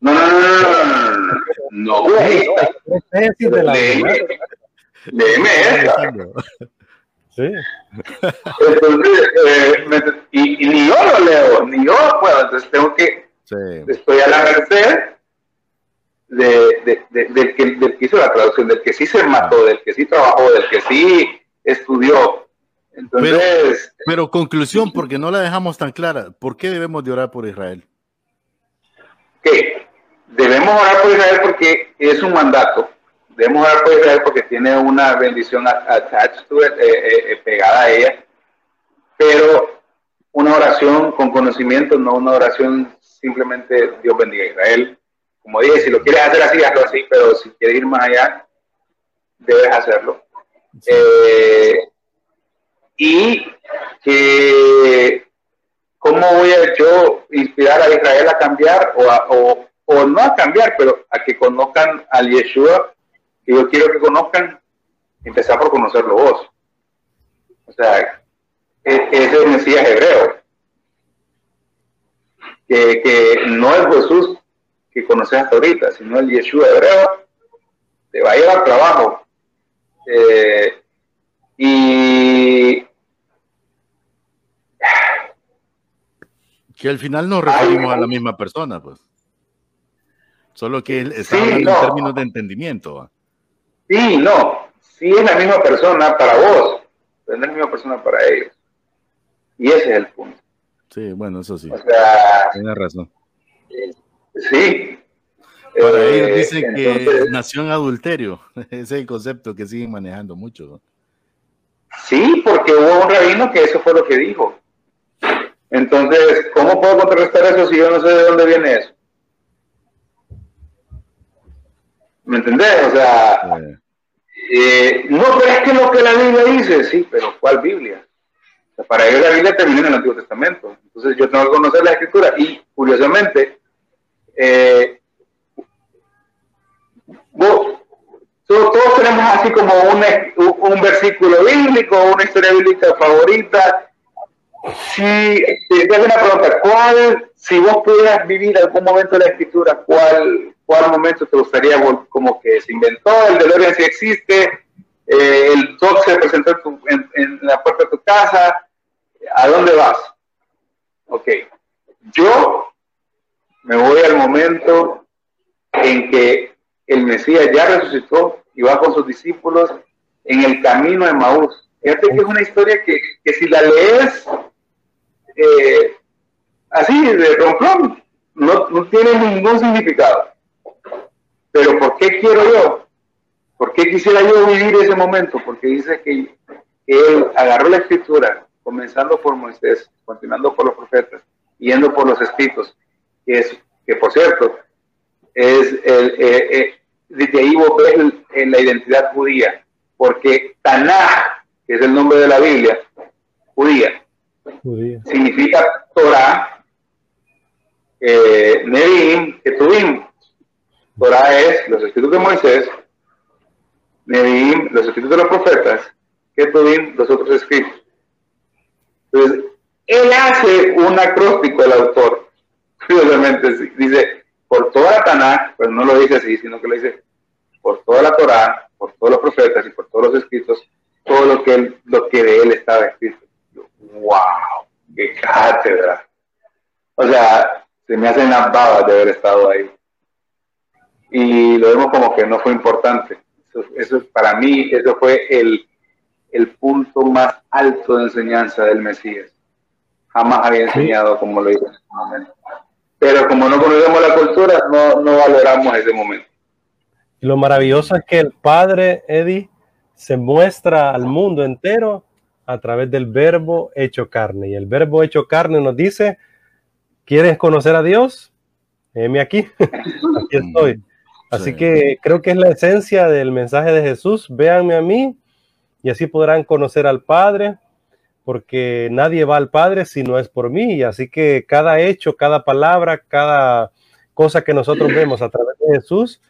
No, no, no, no, no, no, no, no, no, no, esta.
Es tesis de la
Léeme,
verdad.
Léeme esta.
Sí.
Entonces, eh, me- y, y ni yo lo leo, ni yo puedo, entonces tengo que,
Sí.
estoy a la merced de, de- de- del, que, del que hizo la traducción, del que sí se mató, del que sí trabajó, del que sí estudió. Entonces,
Pero conclusión, porque no la dejamos tan clara, ¿por qué debemos de orar por Israel?
que debemos orar por Israel porque es un mandato. Debemos orar por Israel porque tiene una bendición attached to it, eh, eh, eh, pegada a ella. Pero una oración con conocimiento, no una oración simplemente Dios bendiga a Israel. Como dije, si lo quieres hacer así, hazlo así, pero si quieres ir más allá, debes hacerlo. Eh, y que ¿cómo voy a yo inspirar a Israel a cambiar o, a- o, o no a cambiar, pero a que conozcan al Yeshua que yo quiero que conozcan? Empezar por conocerlo vos. O sea, es el Mesías hebreo. Que, que no es Jesús que conoces hasta ahorita, sino el Yeshua hebreo, te va a llevar trabajo. Eh, y
Que al final nos referimos a la misma persona, pues. Solo que él está
Sí,
hablando
no.
en términos de entendimiento.
Sí, no, sí es la misma persona para vos, pero no es la misma persona para ellos. Y ese es el punto.
Sí, bueno, eso sí.
O sea,
Tienes razón.
sí.
Para
Eh,
ellos dicen que
entonces,
nació en adulterio. Ese es el concepto que siguen manejando mucho. ¿no?
Sí, porque hubo un rabino que eso fue lo que dijo. Entonces, ¿cómo puedo contrarrestar eso si yo no sé de dónde viene eso? ¿Me entendés? O sea,
Eh,
eh, no, pero es que lo que la Biblia dice, sí, pero ¿cuál Biblia? Para ellos la Biblia termina en el Antiguo Testamento. Entonces yo tengo que conocer la Escritura y, curiosamente, eh, vos- todos, tenemos así como un, un, versículo bíblico, una historia bíblica favorita. Si te una pregunta, ¿cuál, si vos pudieras vivir algún momento de la escritura, cuál, cuál momento te gustaría como que se inventó, el DeLorean si existe, eh, el Doc se presentó en, tu- en- en la puerta de tu casa, ¿a dónde vas? Ok, yo me voy al momento en que el Mesías ya resucitó y va con sus discípulos en el camino de Maús. Fíjate que es una historia que, que si la lees eh, así, de romplón, no, no tiene ningún significado. Pero ¿por qué quiero yo? ¿Por qué quisiera yo vivir ese momento? Porque dice que, que él agarró la escritura, comenzando por Moisés, continuando por los profetas, yendo por los escritos, que es, que por cierto, es el, eh, eh, desde ahí vos ves el- en la identidad judía, porque Tanaj, que es el nombre de la Biblia, judía,
Judía.
significa Torah, eh, Nevi'im, Ketuvim. Torah es los escritos de Moisés, Nevi'im, los escritos de los profetas, Ketuvim, los otros escritos. Entonces, él hace un acróstico, el autor, curiosamente, dice, por toda la Tanakh, pero no lo dice así, sino que lo dice, por toda la Torah, por todos los profetas y por todos los escritos, todo lo que, él, lo que de él estaba escrito. Yo, ¡Wow! ¡Qué cátedra! O sea, se me hacen las babas de haber estado ahí. Y lo vemos como que no fue importante. Eso, eso para mí, eso fue el, el punto más alto de enseñanza del Mesías. Jamás había enseñado como lo hizo en ese momento. Pero como no conocemos la cultura, no, no valoramos ese momento.
Y lo maravilloso es que el Padre, Eddie, se muestra al mundo entero a través del verbo hecho carne. Y el verbo hecho carne nos dice, ¿quieres conocer a Dios? Heme aquí, aquí estoy. Así
Sí.
que creo que es la esencia del mensaje de Jesús. Véanme a mí y así podrán conocer al Padre, porque nadie va al Padre si no es por mí. Y así que cada hecho, cada palabra, cada cosa que nosotros vemos a través de Jesús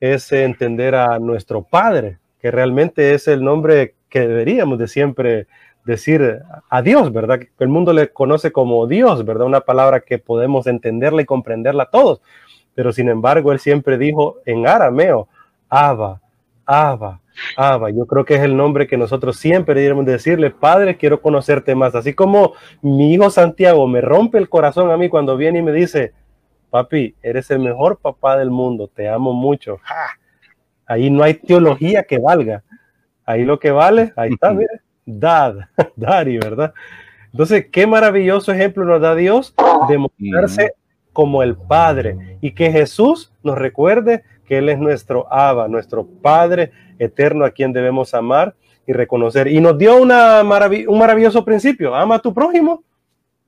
es entender a nuestro Padre, que realmente es el nombre que deberíamos de siempre decir a Dios, ¿verdad? Que el mundo le conoce como Dios, ¿verdad? Una palabra que podemos entenderla y comprenderla todos. Pero sin embargo, él siempre dijo en arameo, Abba, Abba, Abba. Yo creo que es el nombre que nosotros siempre deberíamos decirle, Padre, quiero conocerte más. Así como mi hijo Santiago me rompe el corazón a mí cuando viene y me dice, papi, eres el mejor papá del mundo, te amo mucho. ¡Ja! Ahí no hay teología que valga. Ahí lo que vale, ahí está, mire, dad, daddy, ¿verdad? Entonces, qué maravilloso ejemplo nos da Dios de mostrarse como el Padre y que Jesús nos recuerde que Él es nuestro Abba, nuestro Padre eterno a quien debemos amar y reconocer. Y nos dio una marav un maravilloso principio, ama a tu prójimo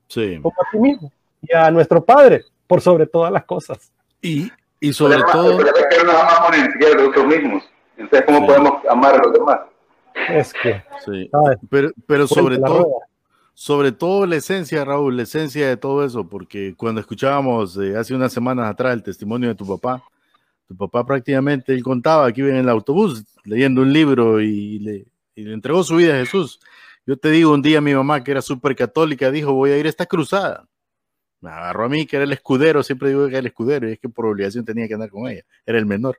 Sí.
como a ti mismo y a nuestro Padre por sobre todas las cosas.
Y, y sobre
el
todo,
que no nos amamos ni siquiera de nosotros mismos. Entonces, ¿cómo
Sí.
podemos amar a los demás?
Es que,
sí, pero, pero sobre todo,
rueda.
Sobre todo la esencia, Raúl, la esencia de todo eso, porque cuando escuchábamos eh, hace unas semanas atrás el testimonio de tu papá, tu papá prácticamente, él contaba que iba en el autobús leyendo un libro y le, entregó su vida a Jesús. Yo te digo, un día mi mamá, que era súper católica, dijo, voy a ir a esta cruzada. Me agarró a mí, que era el escudero, siempre digo que era el escudero, y es que por obligación tenía que andar con ella, era el menor.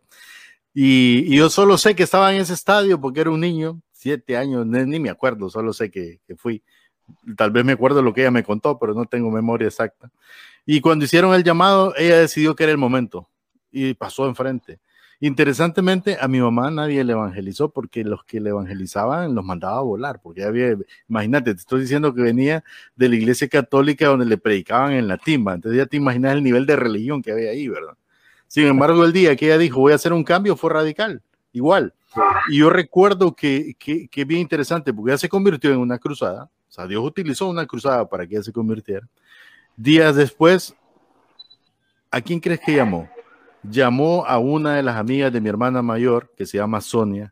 Y, yo solo sé que estaba en ese estadio porque era un niño, siete años, ni, ni me acuerdo, solo sé que fui. Tal vez me acuerdo lo que ella me contó, pero no tengo memoria exacta. Y cuando hicieron el llamado, ella decidió que era el momento y pasó enfrente. Interesantemente, a mi mamá nadie le evangelizó porque los que le evangelizaban los mandaba a volar, porque había, imagínate, te estoy diciendo que venía de la iglesia católica donde le predicaban en latín, ¿va? entonces ya te imaginas el nivel de religión que había ahí, ¿verdad? Sin embargo, el día que ella dijo voy a hacer un cambio fue radical, igual. Y yo recuerdo que, que, que bien interesante, porque ella se convirtió en una cruzada, o sea, Dios utilizó una cruzada para que ella se convirtiera. Días después, ¿a quién crees que llamó? llamó a una de las amigas de mi hermana mayor, que se llama Sonia,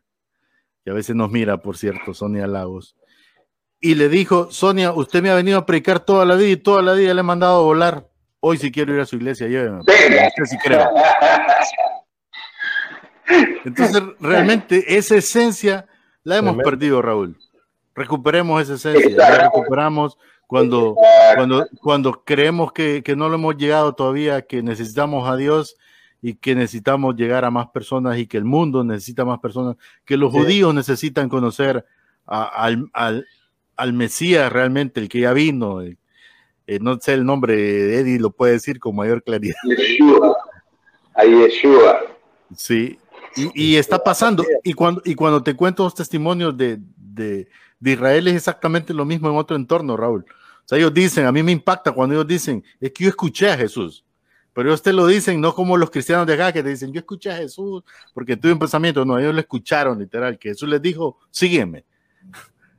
que a veces nos mira, por cierto, Sonia Lagos, y le dijo, Sonia, usted me ha venido a predicar toda la vida y toda la vida le he mandado a volar. Hoy si quiero ir a su iglesia, lléveme. Usted sí creo. Entonces, realmente esa esencia la hemos perdido, Raúl. Recuperemos esa esencia, la recuperamos cuando, cuando, cuando creemos que, que no lo hemos llegado todavía, que necesitamos a Dios y que necesitamos llegar a más personas y que el mundo necesita más personas, que los
Sí.
judíos necesitan conocer a- al, al, al Mesías realmente, el que ya vino. el- eh, no sé el nombre, Eddie lo puede decir con mayor claridad.
Yeshua. A Yeshua.
Sí, y, y está pasando. Y cuando, y cuando te cuento los testimonios de, de, de Israel es exactamente lo mismo en otro entorno, Raúl. O sea, ellos dicen, a mí me impacta cuando ellos dicen, es que yo escuché a Jesús. Pero ellos te lo dicen, no como los cristianos de acá que te dicen, yo escuché a Jesús porque tuve un pensamiento. No, ellos lo escucharon literal, que Jesús les dijo, sígueme.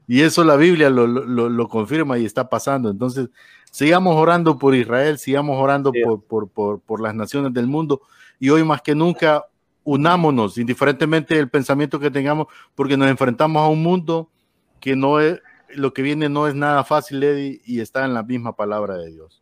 Y eso la Biblia lo, lo, lo- confirma y está pasando. Entonces, sigamos orando por Israel, sigamos orando
Sí.
por, por, por, por las naciones del mundo. Y hoy más que nunca, unámonos, indiferentemente del pensamiento que tengamos, porque nos enfrentamos a un mundo que no es, lo que viene no es nada fácil, Eddie, y está en la misma palabra de Dios.